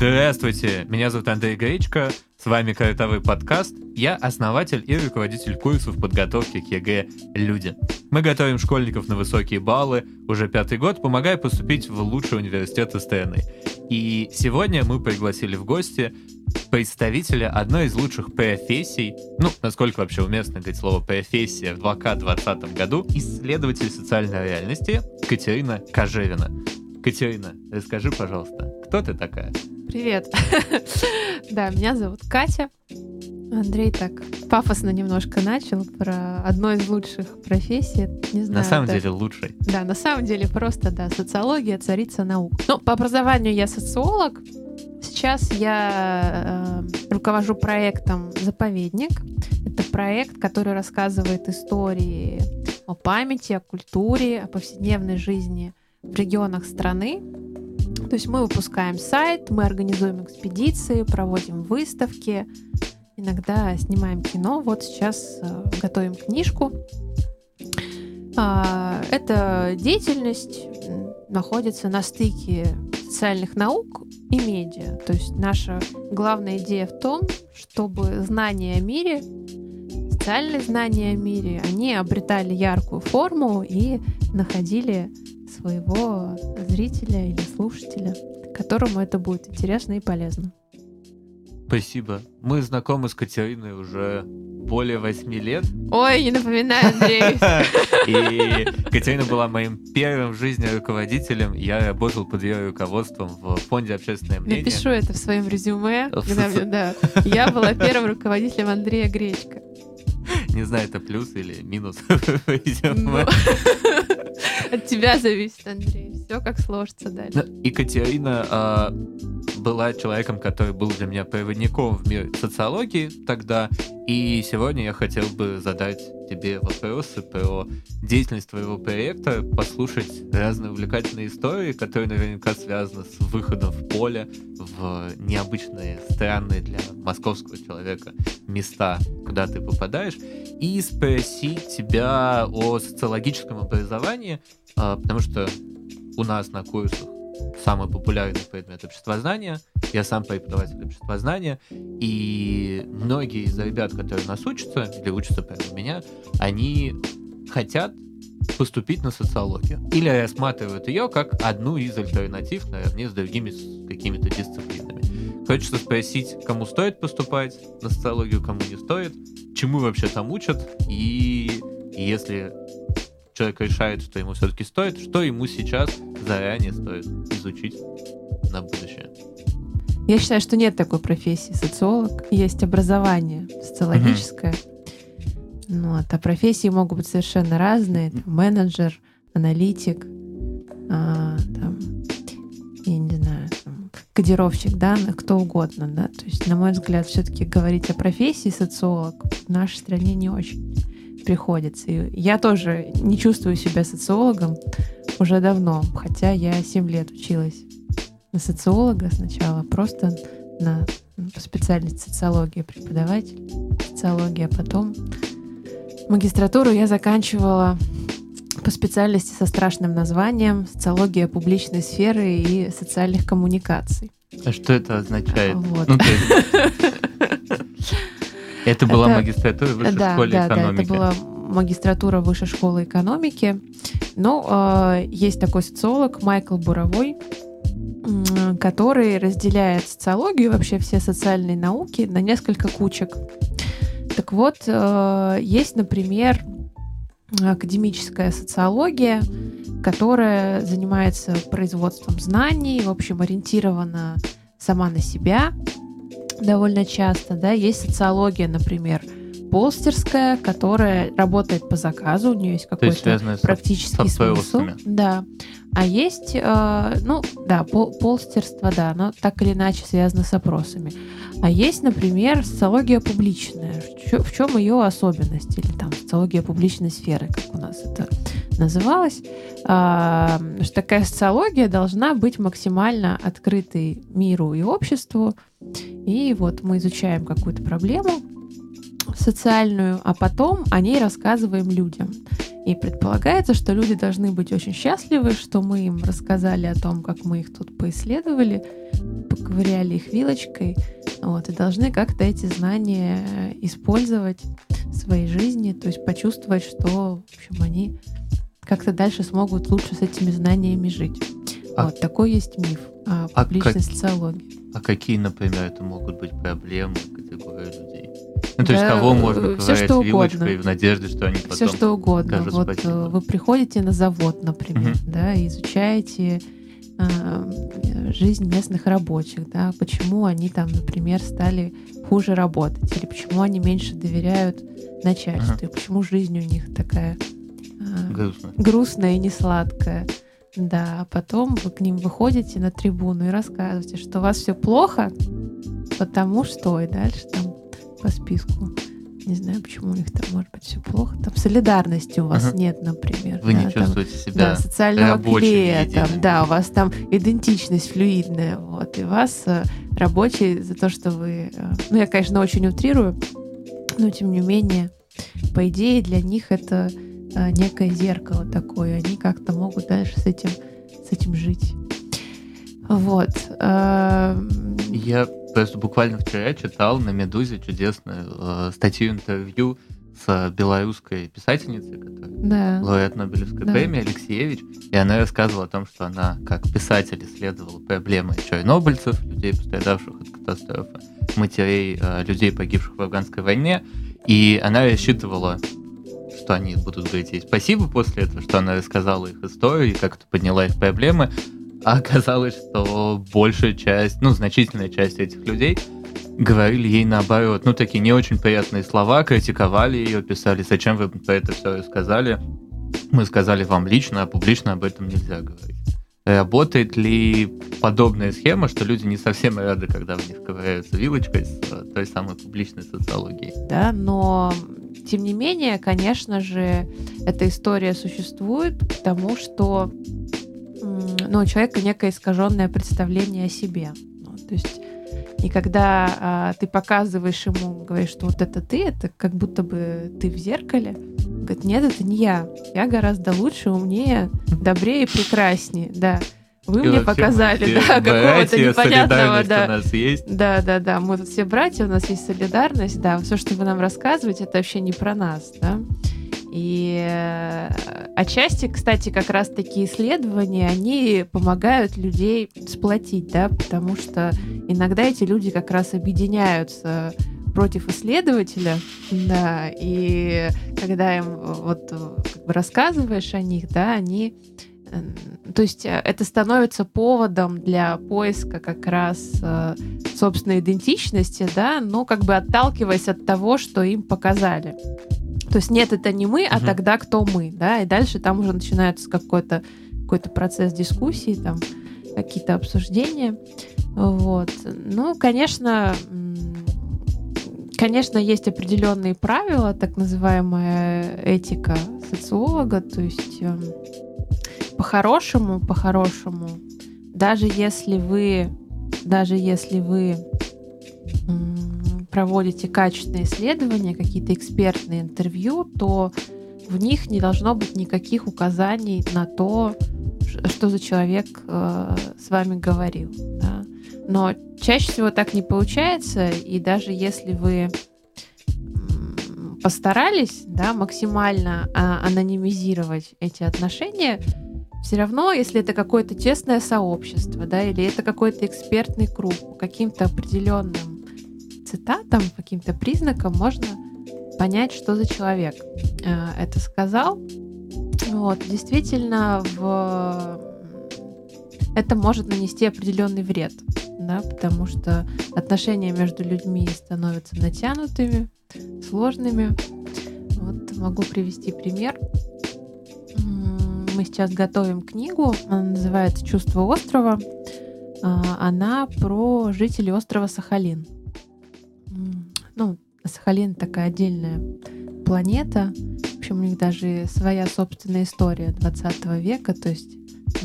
Здравствуйте, меня зовут Андрей Гречко, с вами Картавый подкаст. Я основатель и руководитель курсов подготовки к ЕГЭ «Люди». Мы готовим школьников на высокие баллы уже пятый год, помогая поступить в лучшие университеты страны. И сегодня мы пригласили в гости представителя одной из лучших профессий, ну, насколько вообще уместно говорить слово профессия в 2020 году, исследователь социальной реальности Катерина Кожевина. Катерина, расскажи, пожалуйста, кто ты такая? Привет. да, меня зовут Катя. Андрей так пафосно немножко начал про одну из лучших профессий. Не знаю, на самом это... деле лучшей. Да, на самом деле просто, да, социология, царица наук. Ну, по образованию я социолог. Сейчас я э, руковожу проектом «Заповедник». Это проект, который рассказывает истории о памяти, о культуре, о повседневной жизни в регионах страны. То есть мы выпускаем сайт, мы организуем экспедиции, проводим выставки, иногда снимаем кино. Вот сейчас э, готовим книжку. А, эта деятельность находится на стыке социальных наук и медиа. То есть наша главная идея в том, чтобы знания о мире, социальные знания о мире, они обретали яркую форму и находили своего зрителя или слушателя, которому это будет интересно и полезно. Спасибо. Мы знакомы с Катериной уже более восьми лет. Ой, не напоминай, Андрей. И Катерина была моим первым в жизни руководителем. Я работал под ее руководством в фонде «Общественное мнение». Напишу это в своем резюме. Я была первым руководителем Андрея Гречка. Не знаю, это плюс или минус ну, От тебя зависит, Андрей. Все как сложится дальше. Ну, Екатерина а, была человеком, который был для меня проводником в мир социологии тогда. И сегодня я хотел бы задать тебе вопросы про деятельность твоего проекта, послушать разные увлекательные истории, которые наверняка связаны с выходом в поле, в необычные, странные для московского человека места, куда ты попадаешь, и спросить тебя о социологическом образовании, а, потому что у нас на курсах самый популярный предмет обществознания. Я сам преподаватель обществознания, и многие из ребят, которые нас учатся, или учатся прямо у меня, они хотят поступить на социологию. Или рассматривают ее как одну из альтернатив наравне с другими какими-то дисциплинами. Хочется спросить, кому стоит поступать на социологию, кому не стоит, чему вообще там учат, и если человек решает, что ему все-таки стоит, что ему сейчас заранее стоит изучить на будущее. Я считаю, что нет такой профессии социолог. Есть образование социологическое. Mm-hmm. Ну, вот, а профессии могут быть совершенно разные. Там, менеджер, аналитик, а, там, я не знаю, там, кодировщик данных, кто угодно. Да? То есть, на мой взгляд, все-таки говорить о профессии социолог в нашей стране не очень приходится. И я тоже не чувствую себя социологом уже давно, хотя я 7 лет училась на социолога сначала, просто на специальность социология преподаватель социология, а потом магистратуру я заканчивала по специальности со страшным названием «Социология публичной сферы и социальных коммуникаций». А что это означает? Вот. Ну, Это была это... магистратура высшей да, школы да, экономики. Да, это была магистратура высшей школы экономики. Ну, э, есть такой социолог Майкл Буровой, который разделяет социологию, вообще все социальные науки на несколько кучек. Так вот, э, есть, например, академическая социология, которая занимается производством знаний, в общем, ориентирована сама на себя, довольно часто, да, есть социология, например, полстерская, которая работает по заказу, у нее есть какой-то практический смысл. Да. А есть, э, ну, да, пол, полстерство, да, но так или иначе связано с опросами. А есть, например, социология публичная. В, в чем ее особенность? Или там социология публичной сферы, как у нас это называлось. А, что такая социология должна быть максимально открытой миру и обществу. И вот мы изучаем какую-то проблему, социальную, а потом о ней рассказываем людям. И предполагается, что люди должны быть очень счастливы, что мы им рассказали о том, как мы их тут поисследовали, ковыряли их вилочкой, вот, и должны как-то эти знания использовать в своей жизни, то есть почувствовать, что, в общем, они как-то дальше смогут лучше с этими знаниями жить. А, вот такой есть миф о а публичной как, социологии. А какие, например, это могут быть проблемы категории людей? Ну, то да, есть кого можно все, что вилочкой в надежде, что они потом Все что угодно. Вот спасибо. Э, вы приходите на завод, например, угу. да, и изучаете э, жизнь местных рабочих, да, почему они там, например, стали хуже работать, или почему они меньше доверяют начальству, ага. и почему жизнь у них такая э, грустная. грустная и несладкая. Да, а потом вы к ним выходите на трибуну и рассказываете, что у вас все плохо, потому что и дальше там по списку. Не знаю, почему у них там может быть все плохо. Там солидарности у вас uh-huh. нет, например. Вы да, не чувствуете там, себя да, социального клея, там, да, у вас там идентичность флюидная, вот, и вас э, рабочие за то, что вы, э, ну я, конечно, очень утрирую, но тем не менее, по идее для них это некое зеркало такое, они как-то могут дальше с этим с этим жить. Вот. Э, я Просто буквально вчера читал на «Медузе» чудесную э, статью интервью с белорусской писательницей, которая да. лауреат Нобелевской да. премии Алексеевич, и она рассказывала о том, что она как писатель исследовала проблемы чернобыльцев, людей, пострадавших от катастрофы, матерей э, людей, погибших в афганской войне, и она рассчитывала что они будут говорить ей спасибо после этого, что она рассказала их историю и как это подняла их проблемы, а оказалось, что большая часть, ну, значительная часть этих людей говорили ей наоборот, ну, такие не очень приятные слова, критиковали ее, писали, зачем вы про это все рассказали. Мы сказали вам лично, а публично об этом нельзя говорить. Работает ли подобная схема, что люди не совсем рады, когда в них ковыряются вилочкой с той самой публичной социологией? Да, но тем не менее, конечно же, эта история существует, потому что ну, у человека некое искаженное представление о себе. Ну, то есть и когда а, ты показываешь ему, говоришь, что вот это ты, это как будто бы ты в зеркале. Говорит, нет, это не я. Я гораздо лучше, умнее, добрее и прекраснее. Да. Вы и мне показали, да, какого-то непонятного, да. У нас есть. Да, да, да. Мы тут все братья, у нас есть солидарность, да. Все, что вы нам рассказываете, это вообще не про нас, да. И э, отчасти, кстати, как раз такие исследования, они помогают людей сплотить, да, потому что иногда эти люди как раз объединяются против исследователя, да, и когда им вот как бы рассказываешь о них, да, они то есть э, это становится поводом для поиска как раз э, собственной идентичности, да, но как бы отталкиваясь от того, что им показали. То есть нет, это не мы, а угу. тогда кто мы, да, и дальше там уже начинается какой-то какой-то процесс дискуссии, там какие-то обсуждения, вот. Ну, конечно, конечно, есть определенные правила, так называемая этика социолога, то есть эм, по-хорошему, по-хорошему, даже если вы, даже если вы проводите качественные исследования, какие-то экспертные интервью, то в них не должно быть никаких указаний на то, что за человек э, с вами говорил. Да? Но чаще всего так не получается, и даже если вы постарались да, максимально а, анонимизировать эти отношения, все равно, если это какое-то тесное сообщество, да, или это какой-то экспертный круг каким-то определенным цитатам, каким-то признакам можно понять, что за человек э, это сказал. Вот, действительно, в... это может нанести определенный вред, да, потому что отношения между людьми становятся натянутыми, сложными. Вот могу привести пример. Мы сейчас готовим книгу, она называется «Чувство острова». А, она про жителей острова Сахалин. Ну, Сахалин такая отдельная планета. В общем, у них даже своя собственная история 20 века. То есть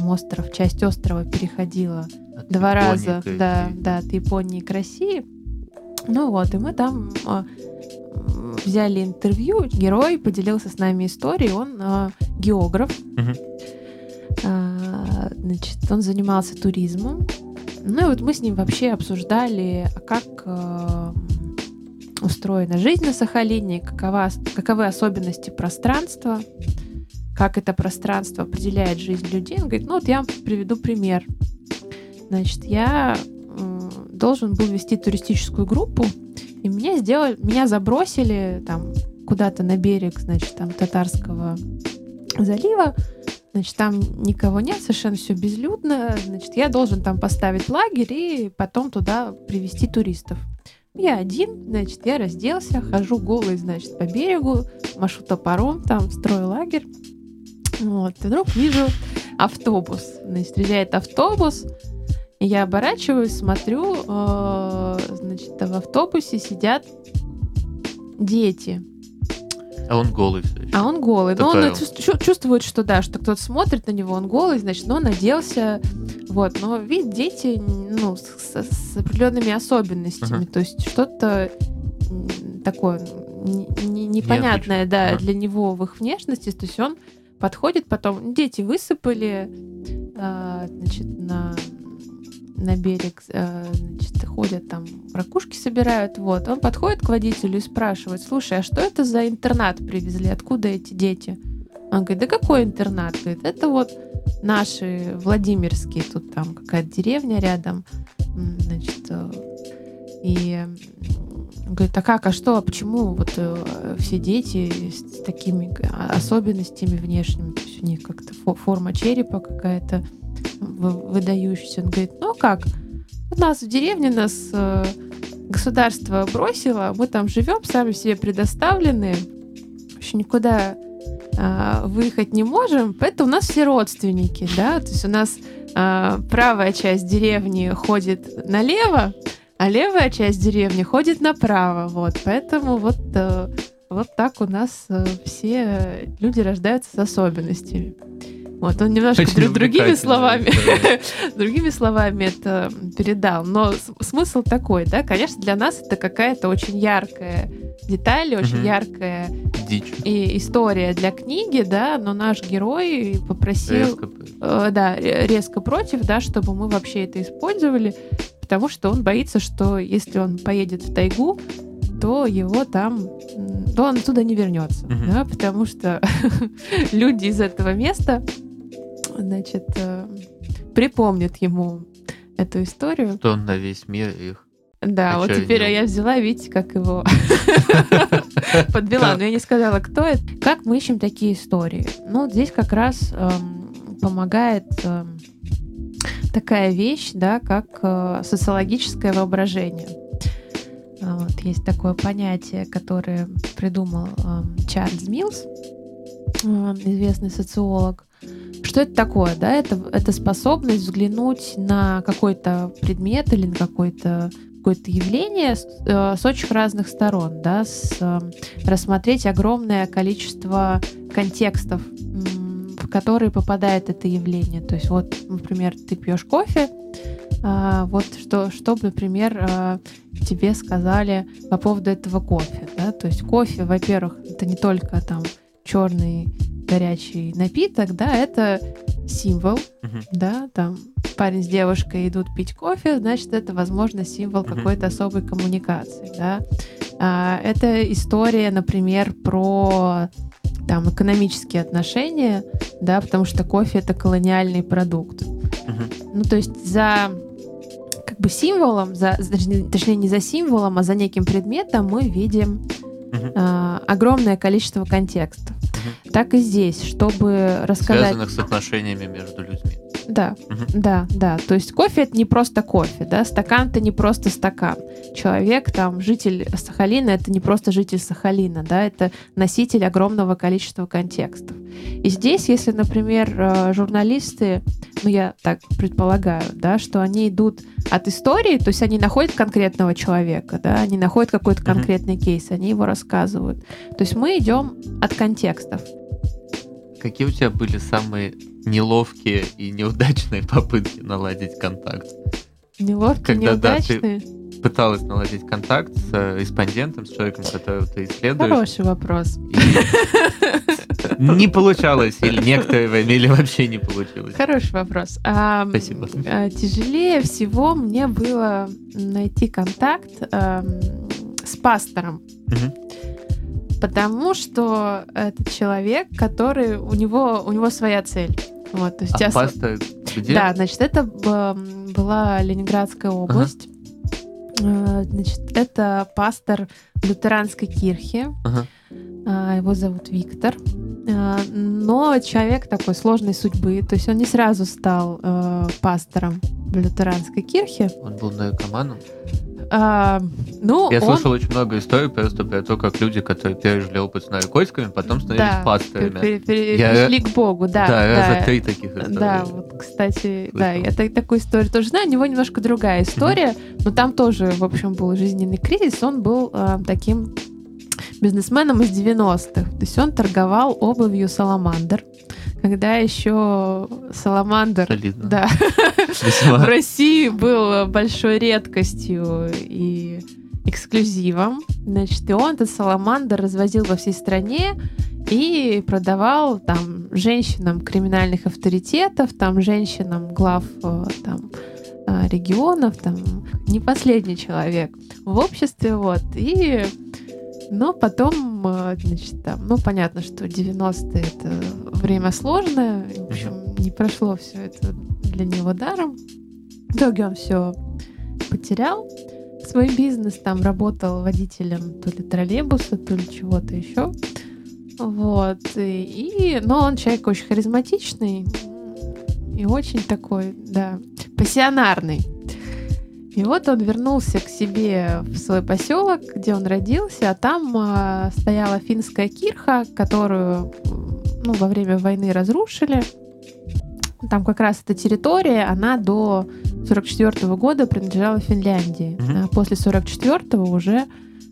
остров, часть острова переходила от два Японии раза да, да, от Японии к России. Ну вот, и мы там а, взяли интервью. Герой поделился с нами историей. Он а, географ. Угу. А, значит, он занимался туризмом Ну и вот мы с ним вообще обсуждали, а как э, устроена жизнь на Сахалине, какова, каковы особенности пространства, как это пространство определяет жизнь людей. Он говорит, ну вот я вам приведу пример. Значит, я э, должен был вести туристическую группу, и меня сделали, меня забросили там куда-то на берег, значит, там татарского залива, значит, там никого нет, совершенно все безлюдно, значит, я должен там поставить лагерь и потом туда привести туристов. Я один, значит, я разделся, хожу голый, значит, по берегу, машу топором, там, строю лагерь. Вот, и вдруг вижу автобус. Значит, приезжает автобус, я оборачиваюсь, смотрю, э, значит, в автобусе сидят дети. А он голый все еще. А он голый. Но он чувствует, что да, что кто-то смотрит на него, он голый, значит, но он оделся. Вот, но вид дети, ну, с, с определенными особенностями. Uh-huh. То есть что-то такое непонятное, да, uh-huh. для него в их внешности. То есть он подходит потом, дети высыпали, а, значит, на на берег, э, значит, ходят там, ракушки собирают, вот. Он подходит к водителю и спрашивает, слушай, а что это за интернат привезли, откуда эти дети? Он говорит, да какой интернат? Говорит, это вот наши Владимирские, тут там какая-то деревня рядом, значит, э, и говорит, а как, а что, а почему вот э, все дети с такими особенностями внешними, то есть у них как-то форма черепа какая-то, выдающийся. Он говорит, ну как, у нас в деревне нас э, государство бросило, мы там живем, сами себе предоставлены, еще никуда э, выехать не можем, поэтому у нас все родственники, да, то есть у нас э, правая часть деревни ходит налево, а левая часть деревни ходит направо, вот, поэтому вот вот так у нас все люди рождаются с особенностями. Вот он немножко друг, другими словами, другими словами это передал. Но смысл такой, да, конечно, для нас это какая-то очень яркая деталь, очень угу. яркая Дичь. И история для книги, да, но наш герой попросил, резко. Э, да, резко против, да, чтобы мы вообще это использовали, потому что он боится, что если он поедет в тайгу, то его там, то он оттуда не вернется, угу. да, потому что люди из этого места значит, э, припомнит ему эту историю. Что он на весь мир их да, вот теперь я взяла, видите, как его подвела, но я не сказала, кто это. Как мы ищем такие истории? Ну, здесь как раз эм, помогает эм, такая вещь, да, как э, социологическое воображение. Есть такое понятие, которое придумал эм, Чарльз Милс, известный социолог. Что это такое? Да? Это, это способность взглянуть на какой-то предмет или на какой-то какое-то явление с, э, с очень разных сторон, да, с, э, рассмотреть огромное количество контекстов, в которые попадает это явление. То есть вот, например, ты пьешь кофе, вот что, что, например, э, тебе сказали по поводу этого кофе, да, то есть кофе, во-первых, это не только там черный горячий напиток, да, это символ, uh-huh. да, там парень с девушкой идут пить кофе, значит, это, возможно, символ uh-huh. какой-то особой коммуникации, да. А, это история, например, про там экономические отношения, да, потому что кофе это колониальный продукт. Uh-huh. Ну, то есть за как бы символом, за, точнее, не за символом, а за неким предметом мы видим а, огромное количество контекстов угу. так и здесь, чтобы рассказать... Связанных с отношениями между людьми. Да, угу. да, да. То есть кофе это не просто кофе, да, стакан это не просто стакан. Человек, там, житель Сахалина, это не просто житель Сахалина, да, это носитель огромного количества контекстов. И здесь, если, например, э, журналисты, ну я так предполагаю, да, что они идут от истории, то есть они находят конкретного человека, да, они находят какой-то конкретный кейс, они его рассказывают. То есть мы идем от контекстов. Какие у тебя были самые неловкие и неудачные попытки наладить контакт? Неловкие, Когда, неудачные? Да, ты пыталась наладить контакт с э, респондентом, с человеком, которого ты исследуешь. Хороший вопрос. не получалось, или некоторое время, или вообще не получилось? Хороший вопрос. А, Спасибо. а, Тяжелее всего мне было найти контакт ам, с пастором. Потому что это человек, который у него у него своя цель. Вот, то есть А я с- паста где? Да, значит, это была Ленинградская область. Э, Значит, это пастор лютеранской кирхи. Ага. А, Его зовут Виктор. А, Но человек такой сложной судьбы. То есть он не сразу стал э, пастором в лютеранской кирхе. Он был наркоманом. А, Ну, Я он- слышал очень много историй просто про то, как люди, которые пережили опыт с наркотиками, потом становились да, пасторами. пер- пер- Я- перешли к Богу, да. да, да. раза три таких истории. Да, вот, кстати, да, Слышал. я так- такую историю тоже знаю. У него немножко другая история, но там тоже, в общем, был жизненный кризис. Он был э, таким бизнесменом из 90-х. То есть он торговал обувью Саламандр, когда еще Саламандр Солидно. да, в России был большой редкостью и эксклюзивом. Значит, и он этот саламандр развозил во всей стране и продавал там женщинам криминальных авторитетов, там женщинам глав э, там э, регионов, там не последний человек в обществе, вот. И но потом, э, значит, там, ну, понятно, что 90-е это время сложное, в общем, не прошло все это для него даром. В итоге он все потерял свой бизнес, там работал водителем то ли троллейбуса, то ли чего-то еще. Вот. И, но он человек очень харизматичный и очень такой, да, пассионарный. И вот он вернулся к себе в свой поселок, где он родился, а там а, стояла финская кирха, которую ну, во время войны разрушили. Там как раз эта территория, она до 44 года принадлежала Финляндии. Мгм. А после 44 уже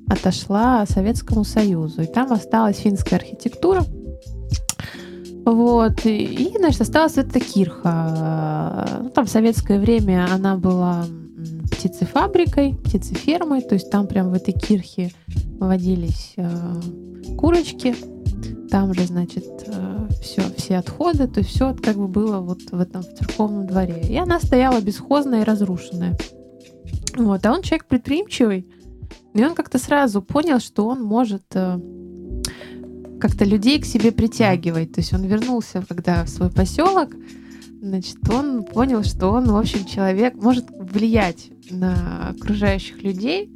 отошла Советскому Союзу. И там осталась финская архитектура. Вот. И, значит, осталась эта кирха. Ну, там в советское время она была птицефабрикой, птицефермой. То есть там прям в этой кирхе водились э, курочки. Там же, значит, все, все отходы, то есть все как бы было вот в этом в церковном дворе. И она стояла бесхозная и разрушенная. Вот, а он человек предприимчивый, и он как-то сразу понял, что он может э, как-то людей к себе притягивать. То есть он вернулся, когда в свой поселок, значит, он понял, что он, в общем, человек может влиять на окружающих людей.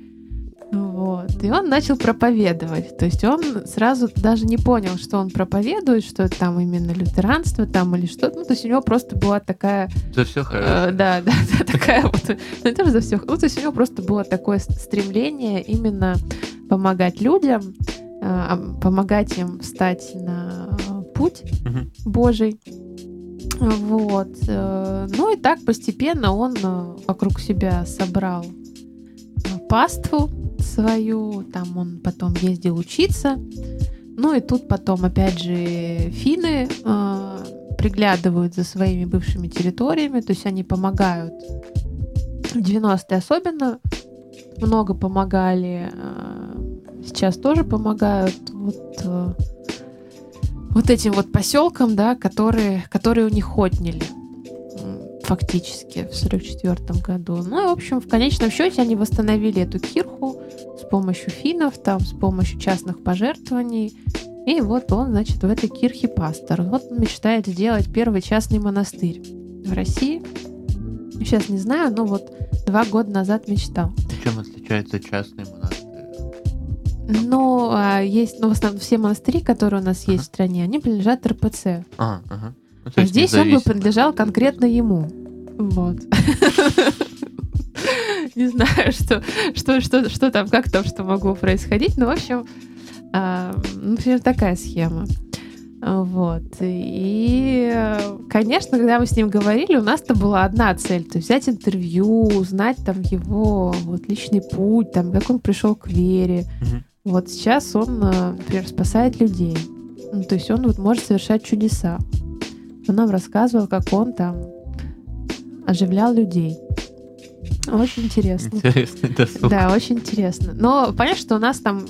Вот. И он начал проповедовать. То есть он сразу даже не понял, что он проповедует, что это там именно лютеранство там или что-то. Ну, то есть у него просто была такая За все Э, хорошо. да, да, да, такая вот, ну, тоже за всех, ну, то есть у него просто было такое стремление именно помогать людям, э, помогать им встать на путь Мгм. Божий. Вот. э, Ну и так постепенно он э, вокруг себя собрал э, паству свою, там он потом ездил учиться. Ну и тут потом, опять же, финны э, приглядывают за своими бывшими территориями, то есть они помогают. В 90-е особенно много помогали, э, сейчас тоже помогают. Вот, э, вот этим вот поселкам, да, которые, которые у них отняли фактически в 44 году. Ну и, в общем, в конечном счете они восстановили эту кирху с помощью финнов, там, с помощью частных пожертвований. И вот он, значит, в этой кирхе пастор. Вот он мечтает сделать первый частный монастырь в России. Сейчас не знаю, но вот два года назад мечтал. Чем отличается частный монастырь? Но а, есть, ну, в основном все монастыри, которые у нас есть Ага. в стране, они принадлежат РПЦ. А, ага. Ну, А здесь он бы принадлежал конкретно ему. Вот. Не знаю, что, что, что, что там, как там, что могло происходить. Но, в общем, а, ну, например, такая схема. Вот. И, конечно, когда мы с ним говорили, у нас-то была одна цель. То есть взять интервью, узнать там его вот, личный путь, там, как он пришел к вере. Мгм. Вот сейчас он, э, например, спасает людей. Ну, то есть он вот может совершать чудеса. Он нам рассказывал, как он там оживлял людей. Очень интересно. Интересный досуг. Да, очень интересно. Но понятно, что у нас там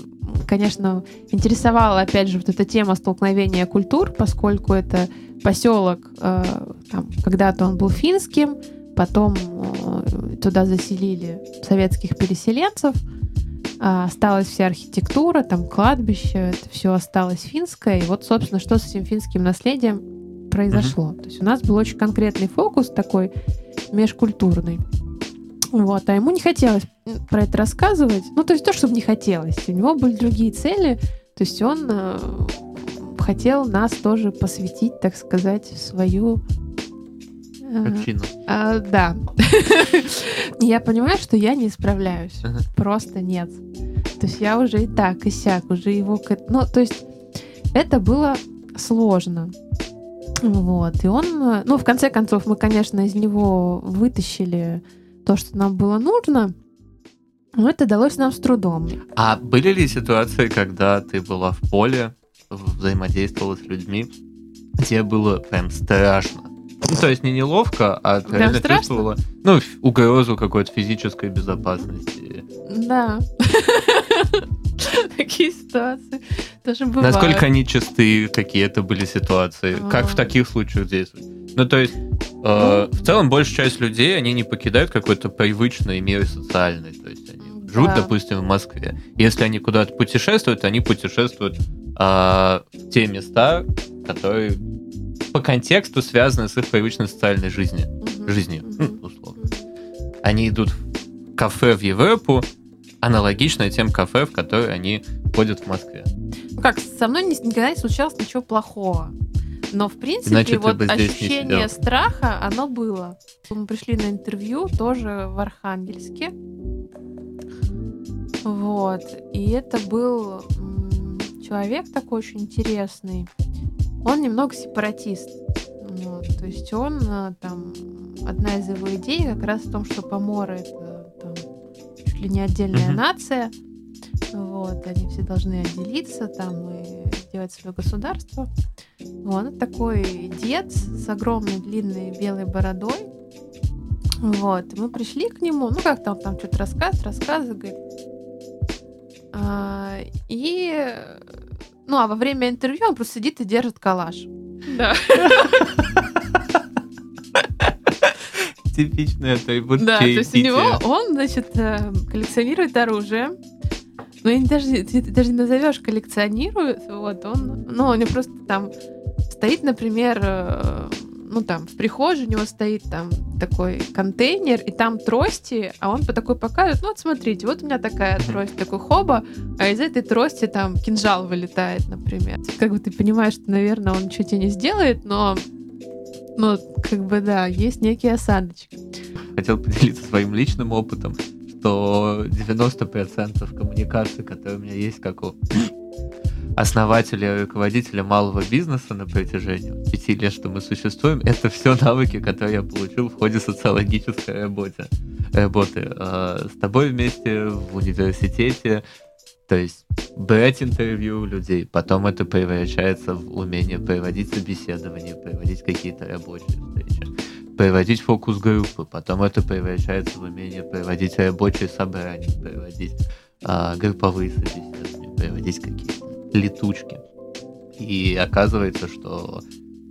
конечно, интересовала, опять же, вот эта тема столкновения культур, поскольку это поселок, э, там, когда-то он был финским, потом э, туда заселили советских переселенцев, осталась вся архитектура, там кладбище, это все осталось финское. И вот, собственно, что с этим финским наследием произошло. Mm-hmm. То есть у нас был очень конкретный фокус такой межкультурный. Вот, а ему не хотелось про это рассказывать. Ну, то есть то, чтобы не хотелось. У него были другие цели. То есть он э, хотел нас тоже посвятить, так сказать, в свою Общину. А, да. я понимаю, что я не справляюсь. Просто нет. То есть я уже и так, и сяк, уже его... Ну, то есть это было сложно. Вот. И он... Ну, в конце концов, мы, конечно, из него вытащили то, что нам было нужно. Но это далось нам с трудом. А были ли ситуации, когда ты была в поле, взаимодействовала с людьми, тебе было прям страшно? Ну, то есть не неловко, а ты реально страшно? чувствовала ну, угрозу какой-то физической безопасности. Да. Такие ситуации тоже бывают. Насколько они чистые, какие это были ситуации? Как в таких случаях действовать? Ну, то есть, э, ну. в целом, большая часть людей, они не покидают какой-то привычный мир социальный. То есть, они живут, допустим, в Москве. Если они куда-то путешествуют, они путешествуют а, в те места, которые по контексту связаны с их привычной социальной жизнью, mm-hmm. жизнью, mm-hmm. условно. Они идут в кафе в Европу, аналогично тем кафе, в которые они ходят в Москве. Ну как, со мной никогда не случалось ничего плохого. Но, в принципе, Иначе вот ощущение страха, оно было. Мы пришли на интервью тоже в Архангельске. Вот. И это был человек такой очень интересный он немного сепаратист. Вот, то есть он э, там одна из его идей как раз в том, что поморы это там, чуть ли не отдельная mm-hmm. нация. Вот, они все должны отделиться там и сделать свое государство. Он такой дед с огромной длинной белой бородой. Вот, и мы пришли к нему, ну как там, там что-то рассказ, рассказывает, говорит. А, и ну, а во время интервью он просто сидит и держит калаш. Да. Типичный атрибут Да, то есть у него он, значит, э, коллекционирует оружие. Ну, я даже, ты даже не назовешь коллекционирует. Вот он, ну, у него просто там стоит, например, э, ну, там, в прихожей у него стоит там такой контейнер, и там трости, а он по такой показывает, ну, вот смотрите, вот у меня такая трость, такой хоба, а из этой трости там кинжал вылетает, например. Как бы ты понимаешь, что, наверное, он ничего тебе не сделает, но, ну, как бы, да, есть некий осадочек. Хотел поделиться своим личным опытом, что 90% коммуникации, которые у меня есть, как у основателя и руководителя малого бизнеса на протяжении пяти лет, что мы существуем, это все навыки, которые я получил в ходе социологической работы. работы. Э, с тобой вместе в университете, то есть брать интервью у людей, потом это превращается в умение проводить собеседование, проводить какие-то рабочие встречи, проводить фокус-группы, потом это превращается в умение проводить рабочие собрания, проводить а, групповые собеседования, проводить какие-то летучки. И оказывается, что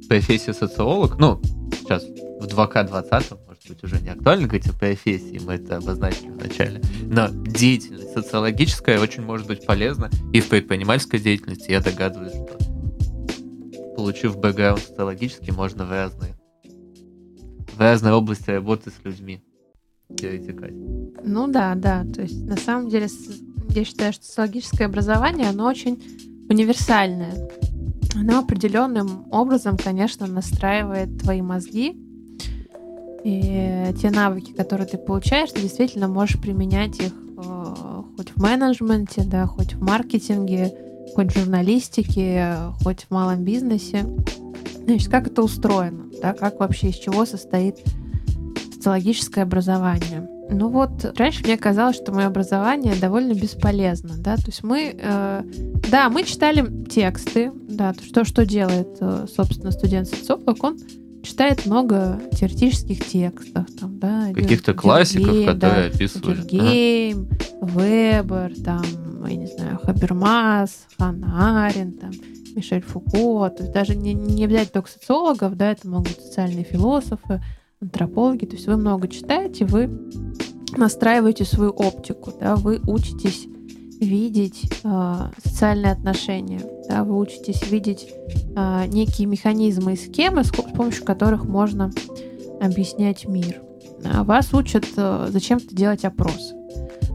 профессия социолог, ну, сейчас в 2К20, может быть, уже не актуально говорить о профессии, мы это обозначили в начале, но деятельность социологическая очень может быть полезна и в предпринимательской деятельности. Я догадываюсь, что получив бэкграунд социологический, можно в разные в разные области работы с людьми перетекать. Ну да, да. То есть на самом деле я считаю, что социологическое образование, оно очень универсальное. Оно определенным образом, конечно, настраивает твои мозги. И те навыки, которые ты получаешь, ты действительно можешь применять их э, хоть в менеджменте, да, хоть в маркетинге, хоть в журналистике, хоть в малом бизнесе. Значит, как это устроено, да, как вообще, из чего состоит социологическое образование. Ну вот, раньше мне казалось, что мое образование довольно бесполезно, да, то есть мы, э, да, мы читали тексты, да, что, что делает, э, собственно, студент-социолог, он читает много теоретических текстов, там, да. Каких-то классиков, Гей, которые да, описывали. Гейм, ага. Вебер, там, я не знаю, Хабермас, Ханна Арен, там, Мишель Фуко, то есть даже не, не взять только социологов, да, это могут быть социальные философы, антропологи, то есть вы много читаете, вы настраиваете свою оптику, да, вы учитесь видеть э, социальные отношения, да, вы учитесь видеть э, некие механизмы и схемы, с, с помощью которых можно объяснять мир. А вас учат э, зачем-то делать опросы.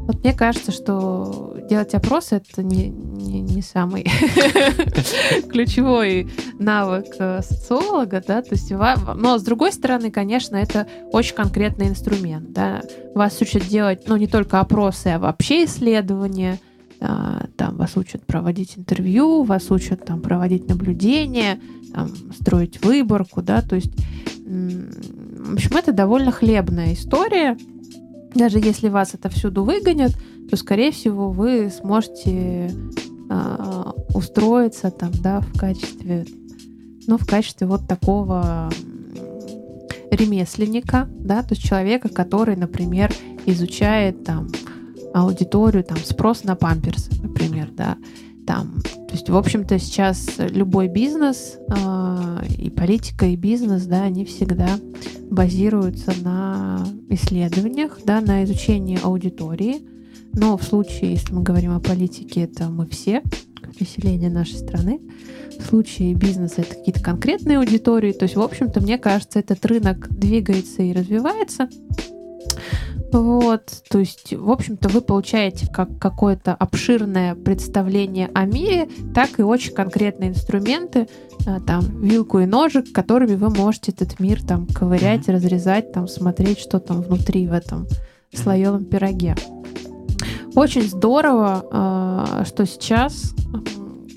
Вот мне кажется, что делать опросы это не, не, не самый ключевой навык э, социолога, да, то есть, но с другой стороны, конечно, это очень конкретный инструмент, да, вас учат делать, ну, не только опросы, а вообще исследования, а, там вас учат проводить интервью, вас учат там проводить наблюдения, там, строить выборку, да, то есть, в общем, это довольно хлебная история, даже если вас это всюду выгонят, то, скорее всего, вы сможете э, устроиться там, да, в качестве, ну, в качестве вот такого ремесленника, да, то есть человека, который, например, изучает там аудиторию, там, спрос на памперсы, например, да, там, то есть, в общем-то, сейчас любой бизнес, э, и политика, и бизнес, да, они всегда базируются на исследованиях, да, на изучении аудитории. Но в случае, если мы говорим о политике, это мы все, население нашей страны. В случае бизнеса это какие-то конкретные аудитории. То есть, в общем-то, мне кажется, этот рынок двигается и развивается. Вот, то есть, в общем-то, вы получаете как какое-то обширное представление о мире, так и очень конкретные инструменты, а, там, вилку и ножик, которыми вы можете этот мир там ковырять, разрезать, там, смотреть, что там внутри в этом слоевом пироге. Очень здорово, а, что сейчас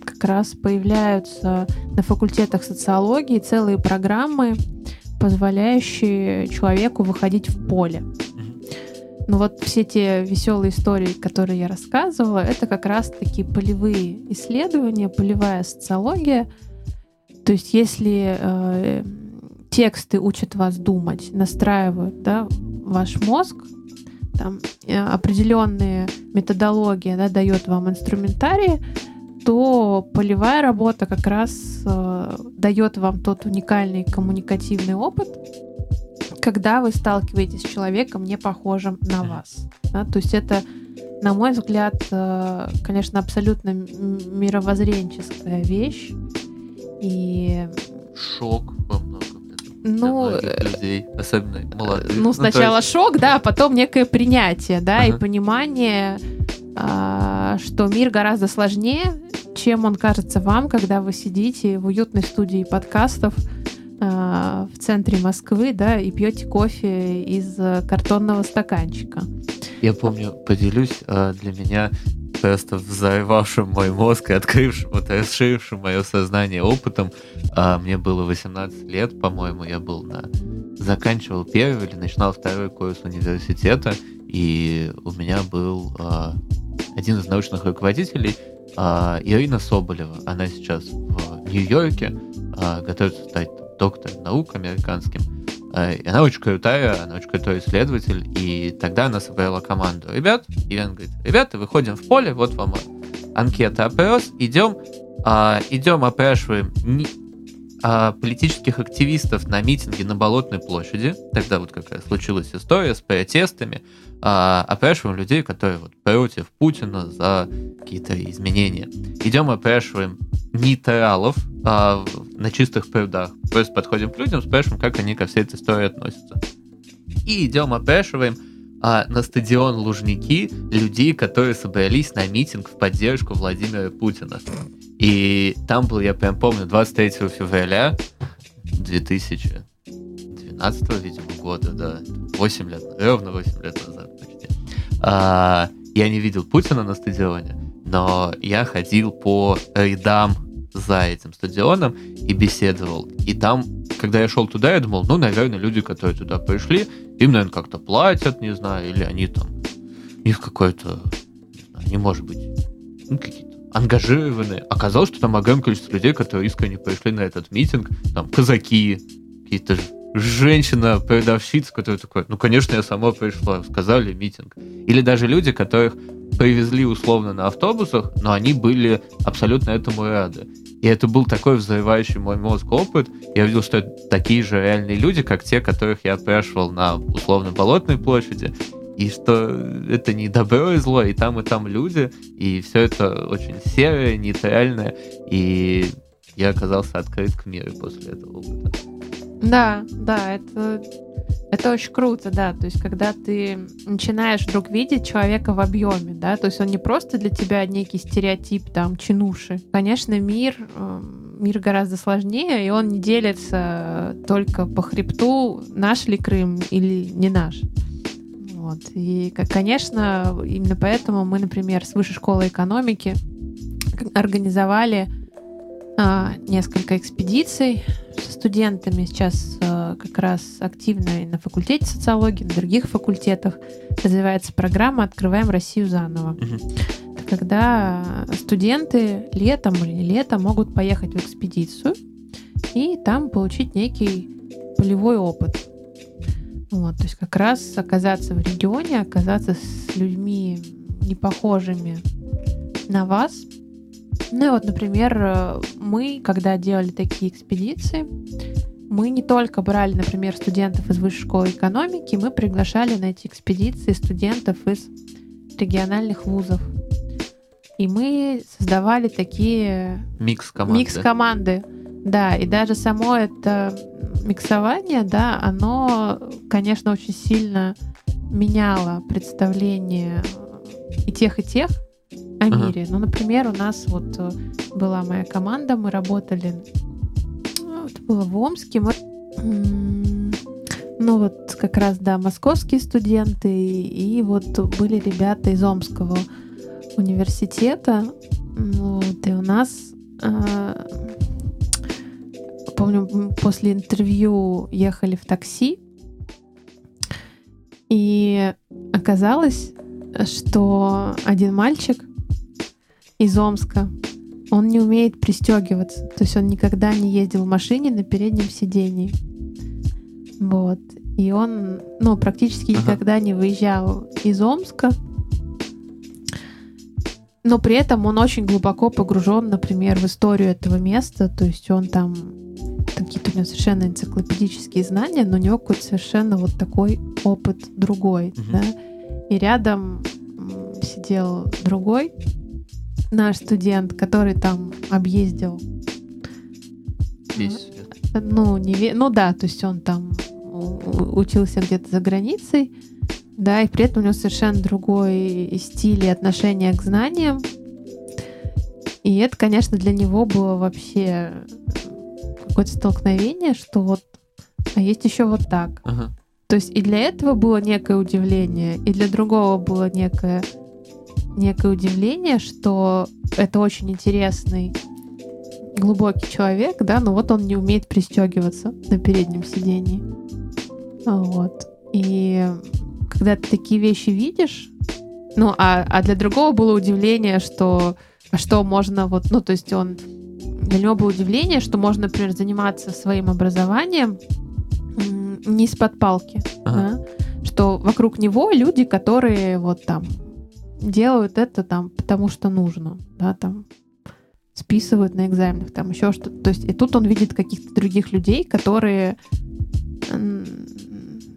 как раз появляются на факультетах социологии целые программы, позволяющие человеку выходить в поле. Ну вот все те веселые истории, которые я рассказывала, это как раз такие полевые исследования, полевая социология. То есть если э, тексты учат вас думать, настраивают да, ваш мозг, там э, определенные методологии да, дает вам инструментарии, то полевая работа как раз э, дает вам тот уникальный коммуникативный опыт, когда вы сталкиваетесь с человеком, не похожим на вас. Да? То есть это, на мой взгляд, э, конечно, абсолютно мировоззренческая вещь. И... Шок во многом. Ну, людей, особенно молодых. Ну, сначала ну, есть... шок, да, а потом некое принятие, да, ага. и понимание, а, что мир гораздо сложнее, чем он кажется вам, когда вы сидите в уютной студии подкастов в центре Москвы, да, и пьете кофе из э, картонного стаканчика. Я помню, поделюсь, а, для меня просто взорвавшим мой мозг и открывшим, вот расширившим мое сознание опытом. А, мне было 18 лет, по-моему, я был на... Заканчивал первый или начинал второй курс университета, и у меня был один из научных руководителей, Ирина Соболева. Она сейчас в Нью-Йорке, готовится стать доктор наук американским. Э, и она очень крутая, она очень крутой исследователь. И тогда она собрала команду ребят. И он говорит, ребята, выходим в поле, вот вам анкета опрос, идем, а, идем опрашиваем а, политических активистов на митинге на Болотной площади. Тогда вот какая случилась история с протестами. А, опрашиваем людей, которые вот против Путина за какие-то изменения. Идем опрашиваем нейтралов а, на чистых прудах. Просто подходим к людям, спрашиваем, как они ко всей этой истории относятся. И идем опрашиваем а, на стадион Лужники людей, которые собрались на митинг в поддержку Владимира Путина. И там был, я прям помню, 23 февраля 2012, видимо, года, да, 8 лет, ровно 8 лет назад почти. А, я не видел Путина на стадионе, но я ходил по рядам за этим стадионом и беседовал. И там, когда я шел туда, я думал, ну, наверное, люди, которые туда пришли, им, наверное, как-то платят, не знаю, или они там, у них какое-то, не знаю, не может быть, ну, какие-то ангажированные. Оказалось, что там огромное количество людей, которые искренне пришли на этот митинг, там, казаки, какие-то женщина-продавщица, которая такая, ну, конечно, я сама пришла, сказали митинг. Или даже люди, которых привезли условно на автобусах, но они были абсолютно этому рады. И это был такой взрывающий мой мозг опыт. Я видел, что это такие же реальные люди, как те, которых я опрашивал на условно Болотной площади. И что это не добро и зло, и там, и там люди, и все это очень серое, нейтральное, и я оказался открыт к миру после этого опыта. Да, да, это, это очень круто, да. То есть, когда ты начинаешь вдруг видеть человека в объеме, да, то есть он не просто для тебя некий стереотип, там, чинуши. Конечно, мир, эм, мир гораздо сложнее, и он не делится только по хребту, наш ли Крым или не наш. Вот. И, конечно, именно поэтому мы, например, с Высшей школы экономики организовали а, несколько экспедиций со студентами. Сейчас а, как раз активно и на факультете социологии, на других факультетах развивается программа «Открываем Россию заново». Угу. Это когда студенты летом или не летом могут поехать в экспедицию и там получить некий полевой опыт. Вот, то есть как раз оказаться в регионе, оказаться с людьми не похожими на вас, ну и вот, например, мы, когда делали такие экспедиции, мы не только брали, например, студентов из высшей школы экономики, мы приглашали на эти экспедиции студентов из региональных вузов. И мы создавали такие... Микс-команды. Микс-команды. Да, и даже само это миксование, да, оно, конечно, очень сильно меняло представление и тех, и тех, о ага. мире. Ну, например, у нас вот э, была моя команда, мы работали, ну, это было в Омске, мы, ну вот как раз, да, московские студенты, и вот были ребята из Омского университета, вот, и у нас, э, помню, после интервью ехали в такси, и оказалось, что один мальчик из Омска. Он не умеет пристегиваться. То есть он никогда не ездил в машине на переднем сидении. Вот. И он, ну, практически ага. никогда не выезжал из Омска. Но при этом он очень глубоко погружен, например, в историю этого места. То есть он там какие-то у него совершенно энциклопедические знания, но у него какой-то совершенно вот такой опыт другой, угу. да. И рядом сидел другой наш студент, который там объездил. Весь ну, не, ну да, то есть он там учился где-то за границей, да, и при этом у него совершенно другой стиль и отношение к знаниям. И это, конечно, для него было вообще какое-то столкновение, что вот, а есть еще вот так. Ага. То есть и для этого было некое удивление, и для другого было некое некое удивление, что это очень интересный глубокий человек, да, но вот он не умеет пристегиваться на переднем сидении. Вот. И когда ты такие вещи видишь, ну, а, а для другого было удивление, что а что можно вот, ну, то есть он для него было удивление, что можно, например, заниматься своим образованием не из-под палки, ага. да? что вокруг него люди, которые вот там делают это там потому что нужно, да, там списывают на экзаменах, там еще что-то. То есть и тут он видит каких-то других людей, которые ну,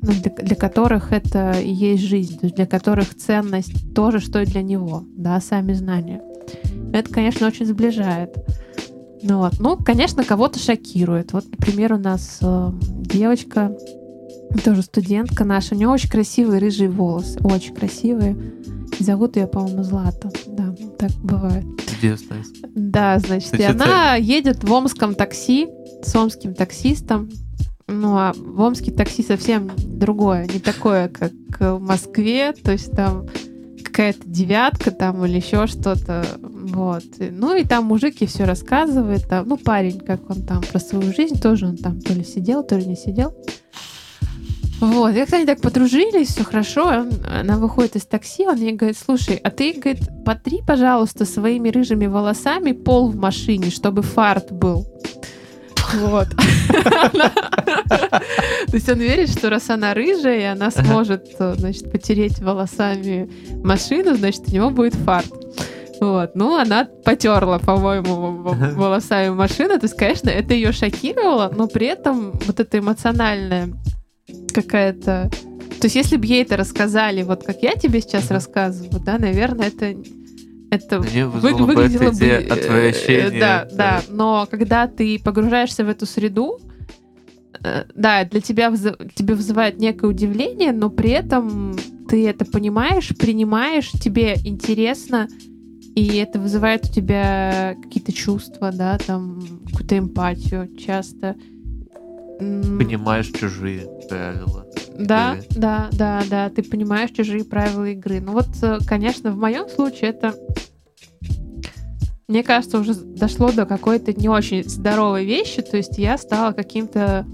для, для которых это и есть жизнь, то есть для которых ценность тоже, что и для него, да, сами знания. Это, конечно, очень сближает. Ну, вот. ну конечно, кого-то шокирует. Вот, например, у нас э, девочка, тоже студентка наша, у нее очень красивые рыжие волосы, очень красивые. Зовут ее, по-моему, Злата. Да, так бывает. Чудесно. Да, значит, значит и она едет в омском такси с омским таксистом. Ну, а в Омске такси совсем другое, не такое, как в Москве, то есть там какая-то девятка там или еще что-то, вот. Ну и там мужик ей все рассказывает, там, ну парень, как он там про свою жизнь, тоже он там то ли сидел, то ли не сидел. Вот, и как они так подружились, все хорошо. Она выходит из такси, он ей говорит, слушай, а ты, говорит, потри, пожалуйста, своими рыжими волосами пол в машине, чтобы фарт был. Вот. То есть он верит, что раз она рыжая, и она сможет, значит, потереть волосами машину, значит, у него будет фарт. Вот. Ну, она потерла, по-моему, волосами машину. То есть, конечно, это ее шокировало, но при этом вот это эмоциональная какая-то... То есть, если бы ей это рассказали, вот как я тебе сейчас рассказываю, да, наверное, это это вы, выглядело бы... Э, отвращение. Да, да, но когда ты погружаешься в эту среду, э, да, для тебя тебе вызывает некое удивление, но при этом ты это понимаешь, принимаешь, тебе интересно, и это вызывает у тебя какие-то чувства, да, там, какую-то эмпатию часто. Понимаешь чужие правила. Да, игры. да, да, да, ты понимаешь чужие правила игры. Ну вот, э, конечно, в моем случае это мне кажется, уже дошло до какой-то не очень здоровой вещи. То есть я стала каким-то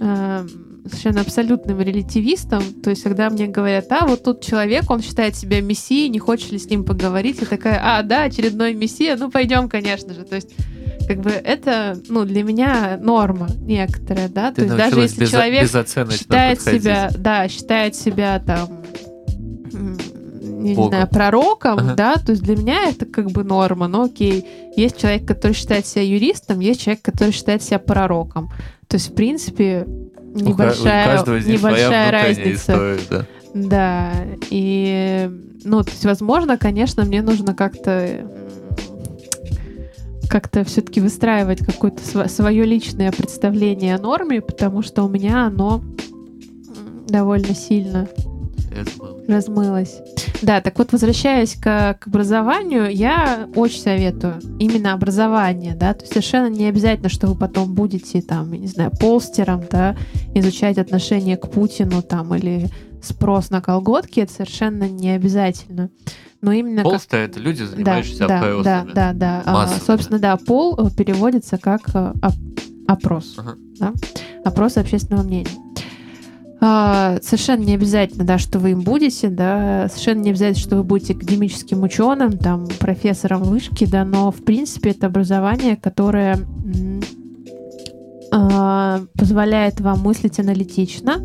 э, совершенно абсолютным релятивистом. То есть, когда мне говорят, а, вот тут человек, он считает себя мессией, не хочешь ли с ним поговорить? Я такая, а, да, очередной мессия, ну пойдем, конечно же. То есть, как бы это, ну, для меня норма некоторая, да. Ты То есть, даже если без, человек считает себя, да, считает себя там я не знаю, пророком, ага. да, то есть для меня это как бы норма, но окей. Есть человек, который считает себя юристом, есть человек, который считает себя пророком. То есть, в принципе, небольшая, небольшая разница. История, да. да, и, ну, то есть, возможно, конечно, мне нужно как-то как-то все-таки выстраивать какое-то свое личное представление о норме, потому что у меня оно довольно сильно размылось. Да, так вот, возвращаясь к, к образованию, я очень советую именно образование, да, то есть совершенно не обязательно, что вы потом будете там, я не знаю, полстером, да, изучать отношение к Путину там или спрос на колготки, это совершенно не обязательно. Но именно Полстер как... это люди, занимающиеся да, опросами. Да, да, да. А, собственно, да, пол э, переводится как э, опрос. Ага. Да? Опрос общественного мнения. А, совершенно не обязательно, да, что вы им будете, да, совершенно не обязательно, что вы будете академическим ученым, там, профессором вышки, да, но, в принципе, это образование, которое а, позволяет вам мыслить аналитично,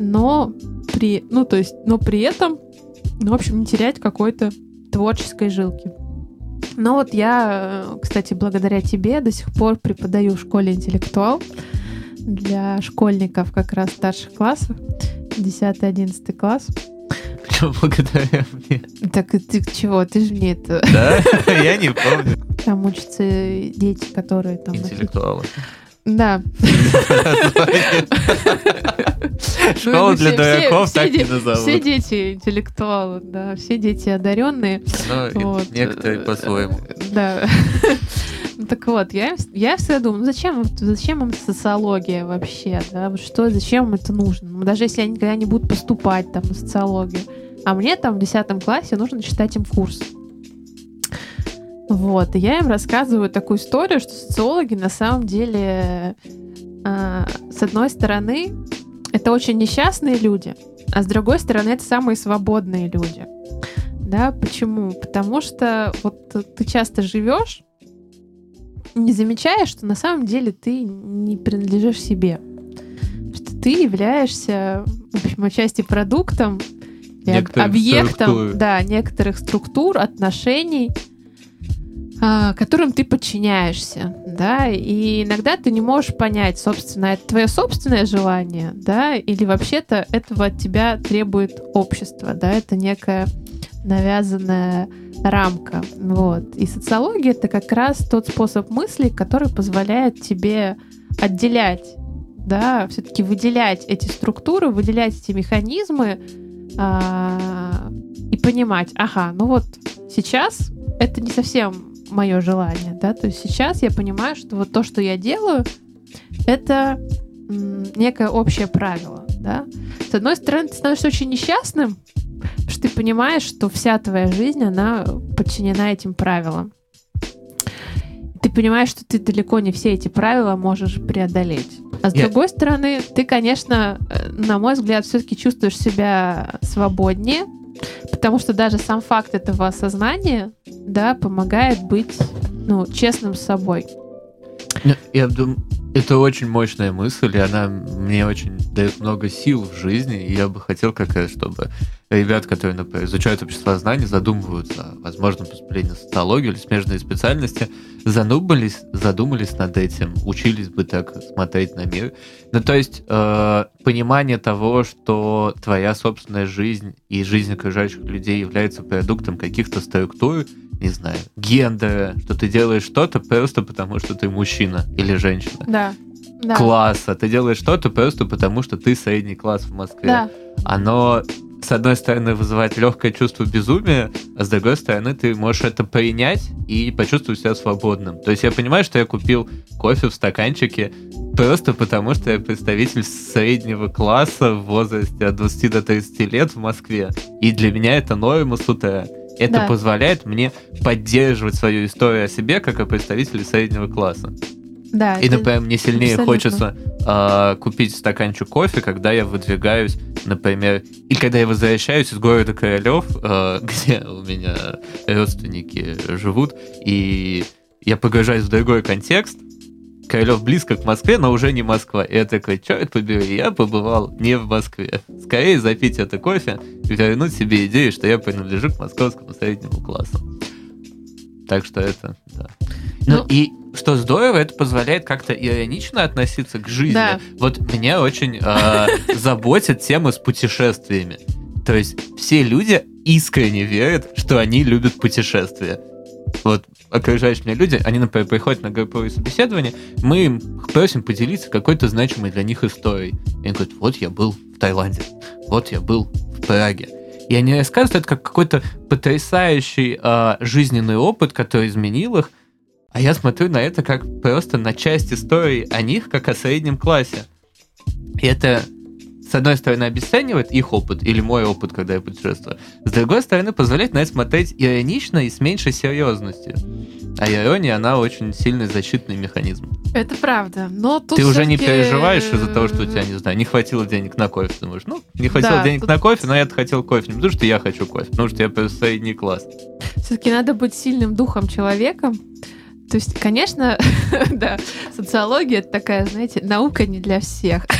но при, ну, то есть, но при этом, ну, в общем, не терять какой-то творческой жилки. Но вот я, кстати, благодаря тебе до сих пор преподаю в школе интеллектуал для школьников как раз старших классов, 10-11 класс. Почему благодаря мне? Так ты чего? Ты же мне это... Да? Я не помню. Там учатся дети, которые там... Интеллектуалы. Да. Школа ну, для дураков так не назовут. Все дети интеллектуалы, да, все дети одаренные. Ну, некоторые по-своему. Да. Так вот, я, я всегда думаю, ну зачем, зачем им социология вообще, да, вот что, зачем им это нужно? Ну, даже если они никогда не будут поступать там на социологию. А мне там в 10 классе нужно читать им курс. Вот, и я им рассказываю такую историю, что социологи на самом деле, э, с одной стороны, это очень несчастные люди, а с другой стороны, это самые свободные люди. Да, почему? Потому что вот ты часто живешь не замечаешь, что на самом деле ты не принадлежишь себе. Что ты являешься, в общем, отчасти продуктом, некоторых объектом структур. да, некоторых структур, отношений, которым ты подчиняешься, да, и иногда ты не можешь понять, собственно, это твое собственное желание, да, или вообще-то этого от тебя требует общество, да, это некая навязанная рамка. Вот. И социология — это как раз тот способ мысли, который позволяет тебе отделять, да, все-таки выделять эти структуры, выделять эти механизмы а, и понимать, ага, ну вот сейчас это не совсем мое желание, да, то есть сейчас я понимаю, что вот то, что я делаю, это некое общее правило, да. С одной стороны, ты становишься очень несчастным, Потому что ты понимаешь, что вся твоя жизнь, она подчинена этим правилам. Ты понимаешь, что ты далеко не все эти правила можешь преодолеть. А с Я... другой стороны, ты, конечно, э, на мой взгляд, все-таки чувствуешь себя свободнее, потому что даже сам факт этого осознания, да, помогает быть, ну, честным с собой. Я думаю, Это очень мощная мысль, и она мне очень дает много сил в жизни, и я бы хотел как чтобы ребят, которые, например, изучают общество знаний, задумываются о возможном поступлении в социологию или смежные специальности, задумались, задумались над этим, учились бы так смотреть на мир. Ну, то есть, э, понимание того, что твоя собственная жизнь и жизнь окружающих людей является продуктом каких-то структур, не знаю, гендера, что ты делаешь что-то просто потому, что ты мужчина или женщина. Да. да. Класса. Ты делаешь что-то просто потому, что ты средний класс в Москве. Да. Оно с одной стороны, вызывает легкое чувство безумия, а с другой стороны, ты можешь это принять и почувствовать себя свободным. То есть я понимаю, что я купил кофе в стаканчике просто потому, что я представитель среднего класса в возрасте от 20 до 30 лет в Москве. И для меня это норма с утра. Это Да. позволяет мне поддерживать свою историю о себе как о представителе среднего класса. Да. И, например, мне сильнее абсолютно. хочется а, купить стаканчик кофе, когда я выдвигаюсь, например, и когда я возвращаюсь из города Королев, а, где у меня родственники живут, и я погружаюсь в другой контекст. Королев близко к Москве, но уже не Москва. И я такой, черт побери, я побывал не в Москве. Скорее запить это кофе и вернуть себе идею, что я принадлежу к московскому среднему классу. Так что это, да. Ну, Ну, и что здорово, это позволяет как-то иронично относиться к жизни. Да. Вот меня очень э, заботит тема с путешествиями. То есть все люди искренне верят, что они любят путешествия. Вот окружающие меня люди, они, например, приходят на групповые собеседования, мы им просим поделиться какой-то значимой для них историей. И они говорят, вот я был в Таиланде, вот я был в Праге. И они рассказывают это как какой-то потрясающий а, жизненный опыт, который изменил их. А я смотрю на это как просто на часть истории о них, как о среднем классе. И это, с одной стороны, обесценивает их опыт или мой опыт, когда я путешествую. С другой стороны, позволяет на это смотреть иронично и с меньшей серьезностью. А ирония, она очень сильный защитный механизм. Это правда. Но тут Ты уже не переживаешь из-за того, что у тебя, не знаю, не хватило денег на кофе. Ты думаешь, ну, не хватило Да, денег тут- на кофе, но я хотел кофе. Не потому что я хочу кофе, потому что я просто средний класс. Все-таки надо быть сильным духом человеком. То есть, конечно, да, социология это такая, знаете, наука не для всех.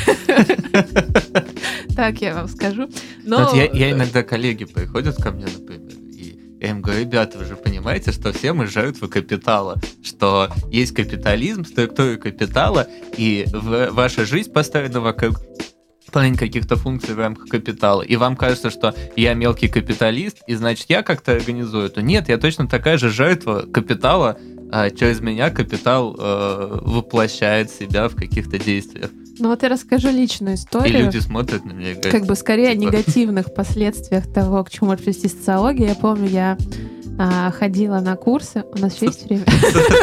Так я вам скажу. Но я, иногда коллеги приходят ко мне, например, и я им говорю, ребята, вы же понимаете, что все мы жертвы капитала, что есть капитализм, структура капитала, и ваша жизнь построена вокруг выполнения каких-то функций в рамках капитала, и вам кажется, что я мелкий капиталист, и значит я как-то организую это. Нет, я точно такая же жертва капитала, а через меня капитал э, воплощает себя в каких-то действиях. ну вот я расскажу личную И историю. люди смотрят на меня и говорят, как бы скорее о типа- негативных последствиях того, к чему может привести социология. Я помню, я а, ходила на курсы. У нас еще есть время.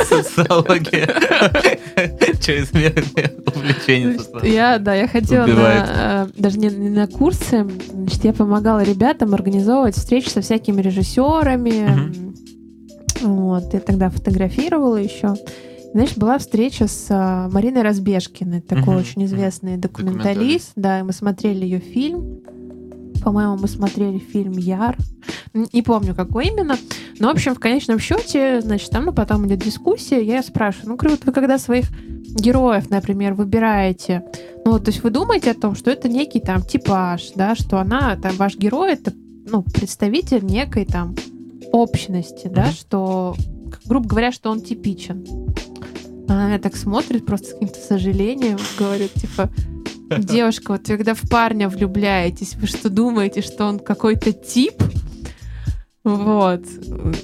Социология. Чрезмерное увлечение социологией. Я, да, я ходила на, э, даже не на курсы, значит, я помогала ребятам организовывать встречи со всякими режиссерами. Вот, я тогда фотографировала еще. Знаешь, была встреча с а, Мариной Разбежкиной, такой Мгм, очень известный Документалист. документалист. Да, и мы смотрели ее фильм. По-моему, мы смотрели фильм Яр. Не помню, какой именно. Но, в общем, в конечном счете, значит, там ну, потом идет дискуссия. Я спрашиваю, ну, вот вы когда своих героев, например, выбираете, ну, вот, то есть вы думаете о том, что это некий там типаж, да, что она, там, ваш герой, это, ну, представитель некой там общности, да, что, грубо говоря, что он типичен. Она на меня так смотрит просто с каким-то сожалением, говорит, типа, девушка, вот когда в парня влюбляетесь, вы что думаете, что он какой-то тип? Вот.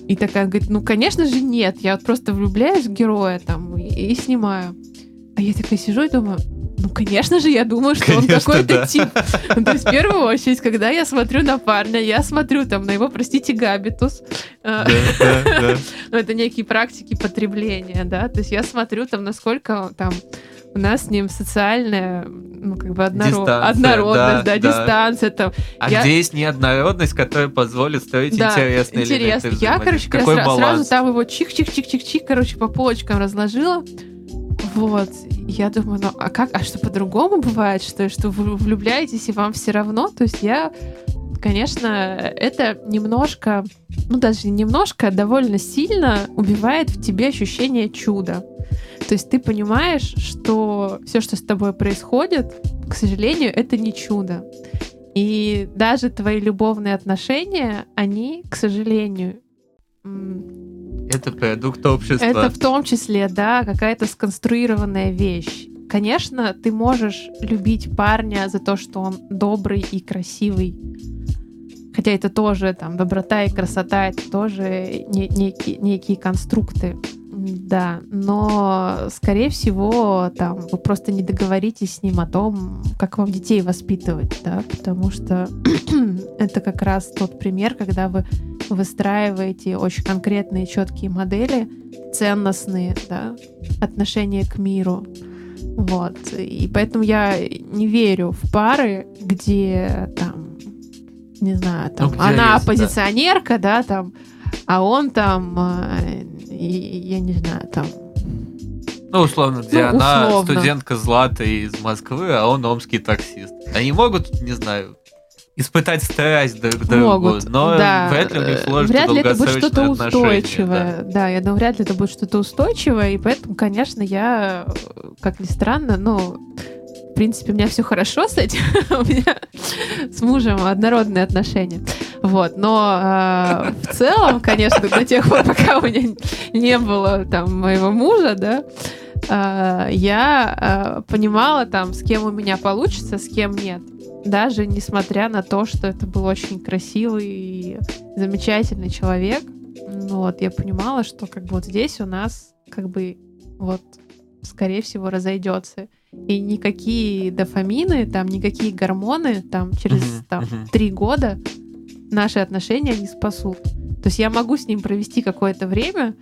И такая говорит, ну, конечно же, нет. Я вот просто влюбляюсь в героя там и, и снимаю. А я такая сижу и думаю, ну, конечно же, я думаю, что он Конечно, какой-то да. тип. Ну, то есть, в первую очередь, когда я смотрю на парня, я смотрю там на его, простите, габитус. Да, да, да. ну, это некие практики потребления, да, то есть я смотрю там, насколько там у нас с ним социальная, ну, как бы одноро- Дистанция, однородность, да, да, да. дистанция там. А Я- где есть неоднородность, которая позволит строить Да, интересные интересно. элементы Я, короче, взаимодействия? как Какой раз сра- баланс? сразу там его чих-чих-чих-чих-чих, короче, по полочкам разложила. Вот. Я думаю, ну, а как, а что по-другому бывает, что, что вы влюбляетесь и вам все равно? То есть я, конечно, это немножко, ну даже не немножко, а довольно сильно убивает в тебе ощущение чуда. То есть ты понимаешь, что все, что с тобой происходит, к сожалению, это не чудо. И даже твои любовные отношения, они, к сожалению, это продукт общества. Это в том числе, да, какая-то сконструированная вещь. Конечно, ты можешь любить парня за то, что он добрый и красивый. Хотя это тоже там доброта и красота, это тоже не, некие, некие конструкты. Да, но, скорее всего, там вы просто не договоритесь с ним о том, как вам детей воспитывать, да, потому что это как раз тот пример, когда вы выстраиваете очень конкретные, четкие модели, ценностные, да, отношения к миру. Вот. И поэтому я не верю в пары, где там, не знаю, там, ну, она есть, оппозиционерка, да. да, там, а он там э, я не знаю, там... Ну, условно, где ну, она условно. студентка Злата из Москвы, а он омский таксист. Они могут, не знаю, испытать страсть друг к другу, но да. вряд ли у них сложится Вряд ли это будет что-то устойчивое. Да. да, я думаю, вряд ли это будет что-то устойчивое, и поэтому, конечно, я, как ни странно, ну, принципе, у меня все хорошо с этим. у меня с мужем однородные отношения. Вот, но э, в целом, конечно, до тех пор, пока у меня не было там моего мужа, да, э, я э, понимала там, с кем у меня получится, с кем нет. Даже несмотря на то, что это был очень красивый и замечательный человек, вот, я понимала, что как бы вот здесь у нас как бы вот скорее всего разойдется. И никакие дофамины, там никакие гормоны там через uh-huh, там три uh-huh. года наши отношения не спасут. То есть я могу с ним провести какое-то время,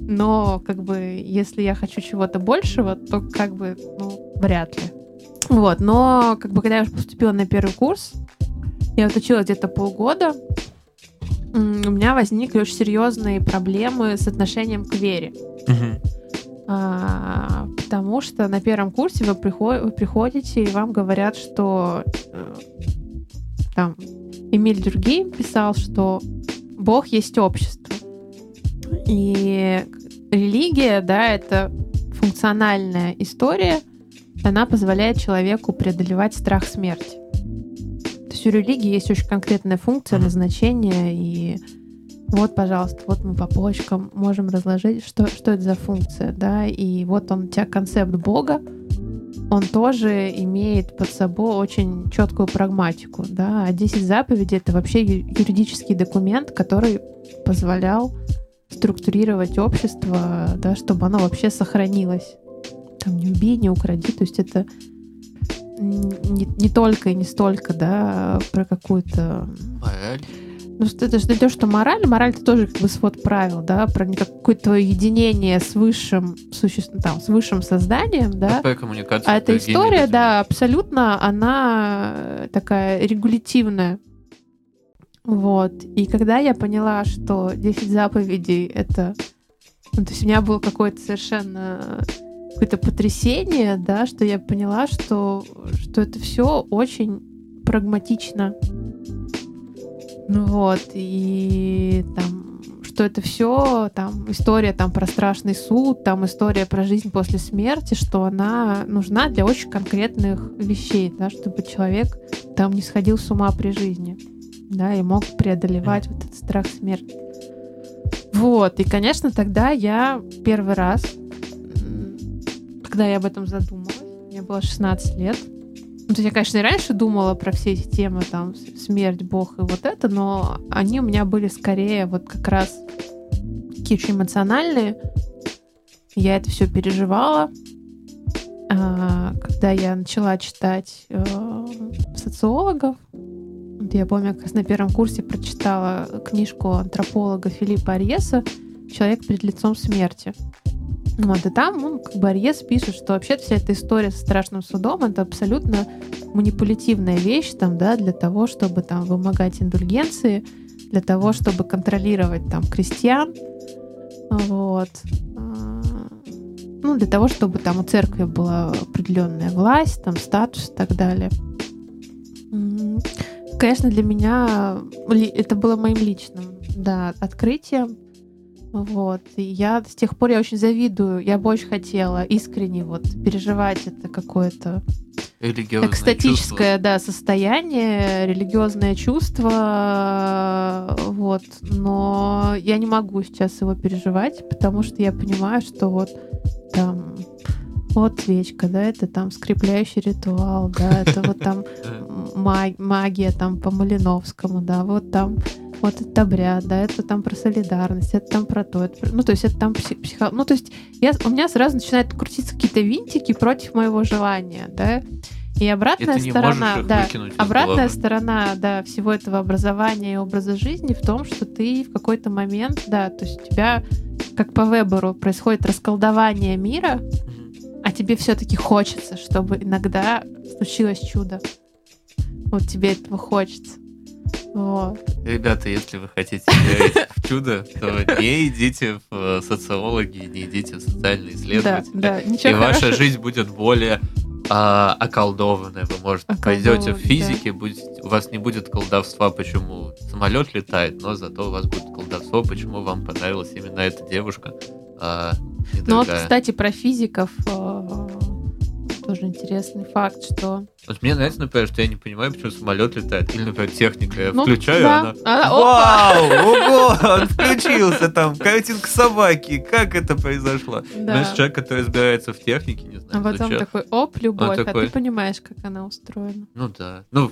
но как бы если я хочу чего-то большего, то как бы ну, вряд ли. Вот, но как бы когда я уже поступила на первый курс, я вот училась где-то полгода, у меня возникли очень серьезные проблемы с отношением к вере. А, потому что на первом курсе вы, приход, вы приходите и вам говорят, что э, там Эмиль Дюргейм писал, что Бог есть общество. И религия, да, это функциональная история, она позволяет человеку преодолевать страх смерти. То есть у религии есть очень конкретная функция, назначение, и вот, пожалуйста, вот мы по полочкам можем разложить, что, что это за функция, да, и вот он у тебя концепт Бога, он тоже имеет под собой очень четкую прагматику. Да? А 10 заповедей — это вообще юридический документ, который позволял структурировать общество, да, чтобы оно вообще сохранилось. Там не убей, не укради. То есть это не, не только и не столько да, про какую-то... Мораль. Ну, это же то, что мораль. Мораль это тоже как бы свод правил, да, про какое-то единение с высшим существом, там, с высшим созданием, да. коммуникация. А эта история, да, абсолютно, она э, такая регулятивная. Вот. И когда я поняла, что 10 заповедей это... Ну, то есть у меня было какое-то совершенно какое-то потрясение, да, что я поняла, что, что это все очень прагматично вот, и там, что это все, там, история там про страшный суд, там история про жизнь после смерти, что она нужна для очень конкретных вещей, да, чтобы человек там не сходил с ума при жизни, да, и мог преодолевать вот этот страх смерти. Вот, и, конечно, тогда я первый раз, когда я об этом задумалась, мне было 16 лет, ну, я, конечно, и раньше думала про все эти темы, там, смерть, бог и вот это, но они у меня были скорее вот как раз такие очень эмоциональные. Я это все переживала. А, когда я начала читать э, социологов, я помню, как на первом курсе прочитала книжку антрополога Филиппа Арьеса «Человек перед лицом смерти». Вот, и там он, как бы Арьес пишет, что вообще вся эта история со страшным судом это абсолютно манипулятивная вещь там, да, для того, чтобы там вымогать индульгенции, для того, чтобы контролировать там крестьян, вот. А, ну, для того, чтобы там у церкви была определенная власть, там статус и так далее. Конечно, для меня это было моим личным, да, открытием, Вот. И я с тех пор я очень завидую. Я бы очень хотела искренне вот переживать это какое-то экстатическое, чувство. да, состояние, религиозное чувство, вот. Но я не могу сейчас его переживать, потому что я понимаю, что вот там вот свечка, да, это там скрепляющий ритуал, да, это вот там ма- магия там по Малиновскому, да, вот там вот это обряд, да, это там про солидарность, это там про то, это про- ну, то есть это там пси- психо... Ну, то есть я, у меня сразу начинают крутиться какие-то винтики против моего желания, да, и И обратная не сторона, да, обратная головы. сторона, да, всего этого образования и образа жизни в том, что ты в какой-то момент, да, то есть у тебя, как по выбору, происходит расколдование мира, а тебе все-таки хочется, чтобы иногда случилось чудо. Вот тебе этого хочется. Вот. Ребята, если вы хотите верить в чудо, то не идите в э, социологи, не идите в социальные Да, исследователи. да, И ничего ваша хорошего. жизнь будет более а, околдованная. Вы, может, пойдете в физике, будете- у вас не будет колдовства, почему самолет летает, но зато у вас будет колдовство, почему вам понравилась именно эта девушка, а Ну вот, кстати, про физиков э, тоже интересный факт, что... Вот мне нравится, например, что я не понимаю, почему самолет летает. Или, например, техника. Я Ну, включаю, да. она... А, опа! Вау! Ого! Он включился там. Картинка собаки. Как это произошло? Да. Знаешь, человек, который разбирается в технике, не знаю, А потом зачем. такой, оп, любовь, а такой- ты понимаешь, как она устроена. Ну да. Ну,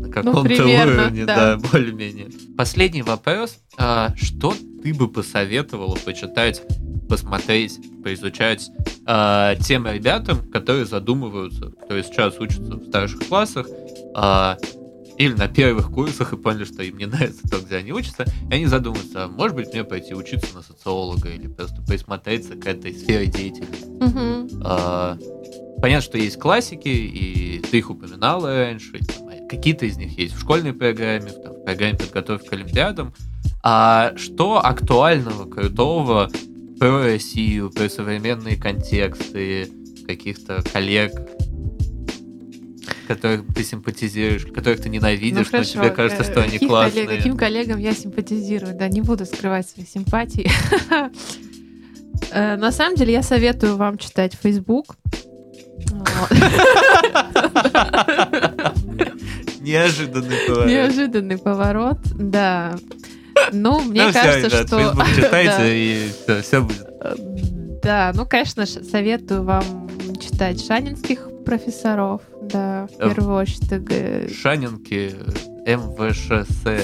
на каком-то примерно, уровне, да. да, более-менее. Последний вопрос. А, что ты бы посоветовала почитать, посмотреть, поизучать а, тем ребятам, которые задумываются, которые сейчас учатся в старших классах, а, или на первых курсах и поняли, что им не нравится то, где они учатся, и они задумываются, а может быть мне пойти учиться на социолога или просто присмотреться к этой сфере деятельности. Мгм. А, Понятно, что есть классики, и ты их упоминала раньше, а какие-то из них есть в школьной программе, в, там, в программе подготовки к Олимпиадам. А что актуального, крутого про Россию, про современные контексты каких-то коллег, которых ты симпатизируешь, которых ты ненавидишь, но хорошо, тебе кажется, э, что они классные. коллег- каким коллегам я симпатизирую? Да, не буду скрывать свои симпатии. Э, На самом деле я советую вам читать Facebook. Неожиданный поворот. Неожиданный поворот, да. Ну, мне Ну кажется, ребят, что... Да. читайте, и все будет. Э, Да, ну, конечно, советую вам читать шанинских профессоров, да, в Э, первую очередь. Шанинки, МВШСН,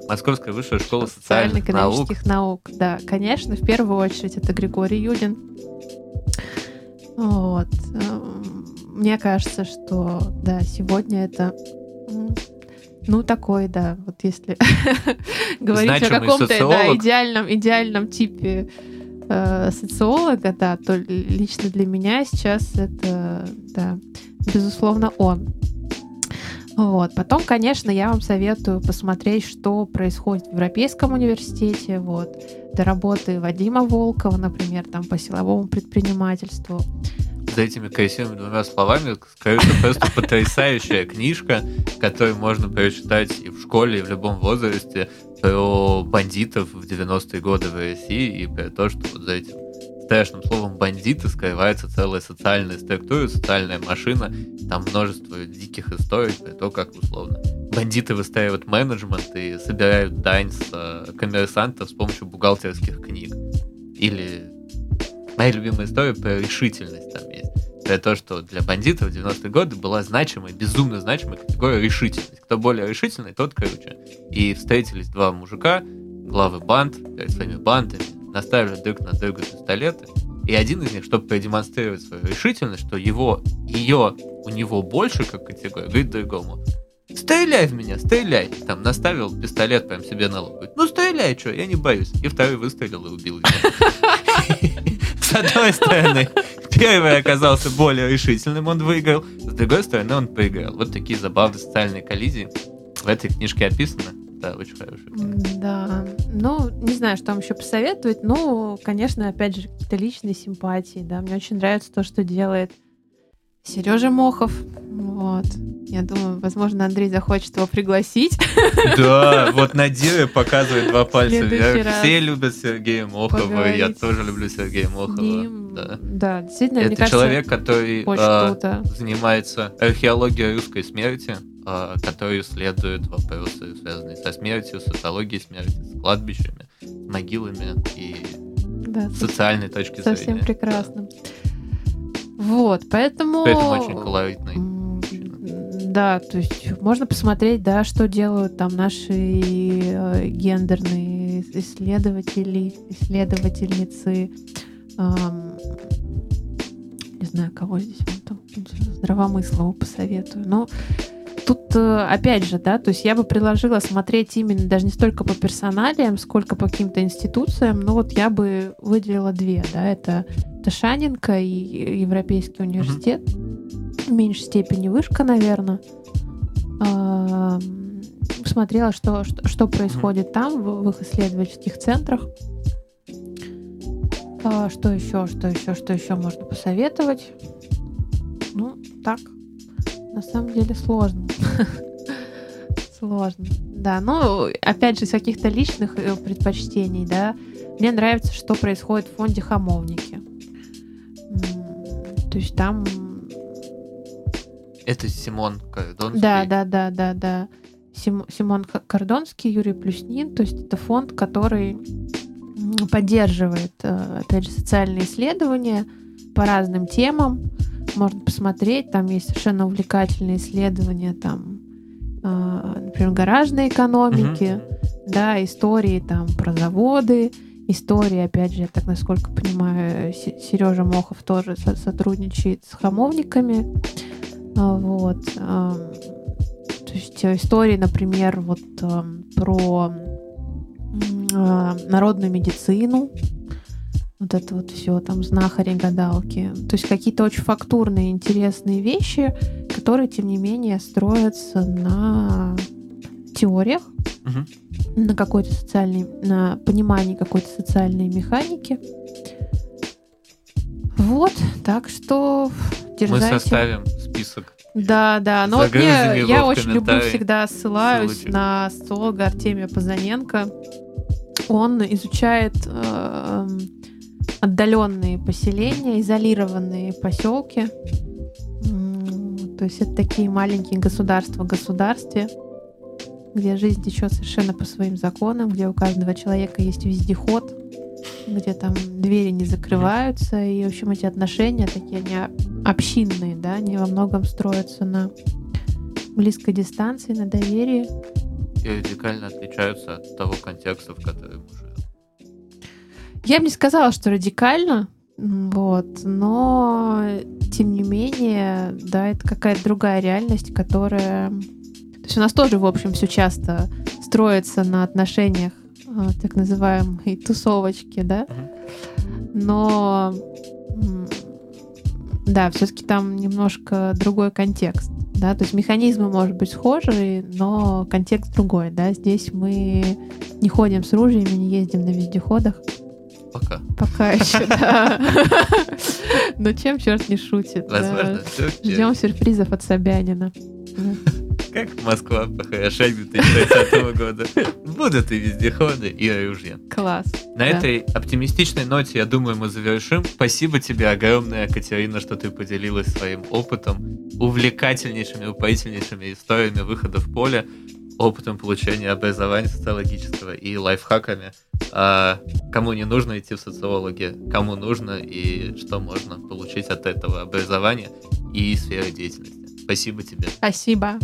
СН. Московская высшая школа социальных наук. наук. Да, конечно, в первую очередь это Григорий Юдин. Вот. эм, Мне кажется, что, да, сегодня это ну, такой, да, вот если говорить о каком-то да, идеальном, идеальном типе э, социолога, да, то лично для меня сейчас это, да, безусловно, он. Вот. Потом, конечно, я вам советую посмотреть, что происходит в Европейском университете, вот, до работы Вадима Волкова, например, там по силовому предпринимательству. За этими красивыми двумя словами скрыта просто потрясающая книжка, которую можно прочитать и в школе, и в любом возрасте про бандитов в 90-е годы в России и про то, что вот за этим страшным словом бандиты скрывается целая социальная структура, социальная машина, там множество диких историй про то, как условно бандиты выстраивают менеджмент и собирают дань с э, коммерсантов с помощью бухгалтерских книг. Или моя любимая история про решительность там Про то, что для бандитов в 90-е годы была значимая, безумно значимая категория решительность. Кто более решительный, тот круче. И встретились два мужика, главы банд, перед своими бандами, наставили друг на друга пистолеты. И один из них, чтобы продемонстрировать свою решительность, что его, ее у него больше как категория, говорит другому, стреляй в меня, стреляй. Там наставил пистолет прям себе на лоб. Говорит, ну стреляй, что, я не боюсь. И второй выстрелил и убил его. С одной стороны, первый оказался более решительным, он выиграл. С другой стороны, он проиграл. Вот такие забавные социальные коллизии в этой книжке описаны. Да, очень хорошая книга. Да. Ну, не знаю, что вам еще посоветовать. Ну, конечно, опять же, какие-то личные симпатии. Да, мне очень нравится то, что делает Сережа Мохов. Вот. Я думаю, возможно, Андрей захочет его пригласить. Да, вот Надира показывает два пальца раз Все любят Сергея Мохова, и я поговорить тоже люблю Сергея Мохова. Ним- Да. Да, действительно, мне Это кажется, человек, который а, занимается археологией русской смерти, а, который исследует вопросы, связанные со смертью, социологией смерти, с кладбищами, с могилами и Да, с социальной точки совсем зрения. прекрасно. Вот, поэтому... Поэтому очень колоритный. Да, то есть можно посмотреть, да, что делают там наши э, гендерные исследователи, исследовательницы. Ам, не знаю, кого здесь вам там здравомыслову посоветую. Но тут, э, опять же, да, то есть я бы предложила смотреть именно даже не столько по персоналиям, сколько по каким-то институциям. Но вот я бы выделила две, да, это, это Шанинка и Европейский университет. В меньшей степени вышка, наверное. Смотрела, что, что, что происходит там, в, в их исследовательских центрах. А, что еще, что еще, что еще можно посоветовать? Ну, так, на самом деле сложно. Сложно. Да, ну, опять же, из каких-то личных э, предпочтений, да, мне нравится, что происходит в фонде Хамовники. То есть там Это Симон Кордонский. Да, да, да, да, да. Сим- Симон Кордонский, Юрий Плюснин. То есть это фонд, который поддерживает, э, опять же, социальные исследования по разным темам. Можно посмотреть, там есть совершенно увлекательные исследования, там, э, например, гаражной экономики, Мгм. да, истории там про заводы, истории, опять же, я так насколько понимаю, Сережа Мохов тоже со- сотрудничает с хамовниками. А, Вот. То есть э, истории, например, вот про а, народную медицину, вот это вот все, там знахари, гадалки. То есть какие-то очень фактурные, интересные вещи, которые, тем не менее, строятся на теориях, Мгм. на какой-то социальной, на понимании какой-то социальной механики. Вот, так что Мы дерзайте. составим список. Да, да, но вот мне, я очень люблю всегда ссылаюсь Ссылочек. на социолога Артемия Позаненко. Он изучает э, отдаленные поселения, изолированные поселки. То есть это такие маленькие государства в государстве, где жизнь течет совершенно по своим законам, где у каждого человека есть вездеход, где там двери не закрываются, и, в общем, эти отношения такие, они общинные, да, они во многом строятся на близкой дистанции, на доверии. И радикально отличаются от того контекста, в котором мы живем. Я бы не сказала, что радикально, вот, но тем не менее, да, это какая-то другая реальность, которая... То есть у нас тоже, в общем, все часто строится на отношениях а, так называемой тусовочки, да, но да, все-таки там немножко другой контекст, да, то есть механизмы, может быть, схожи, но контекст другой, да, здесь мы не ходим с ружьями, не ездим на вездеходах, Пока. Пока еще, да. Но чем черт не шутит. Возможно, Ждем сюрпризов от Собянина. Как Москва похорошает 2020 года. Будут и вездеходы, и оружие. Класс. На Да. этой оптимистичной ноте, я думаю, мы завершим. Спасибо тебе огромное, Катерина, что ты поделилась своим опытом, увлекательнейшими, упоительнейшими историями выхода в поле, опытом получения образования социологического и лайфхаками. А, кому не нужно идти в социологи, кому нужно и что можно получить от этого образования и сферы деятельности. Спасибо тебе. Спасибо.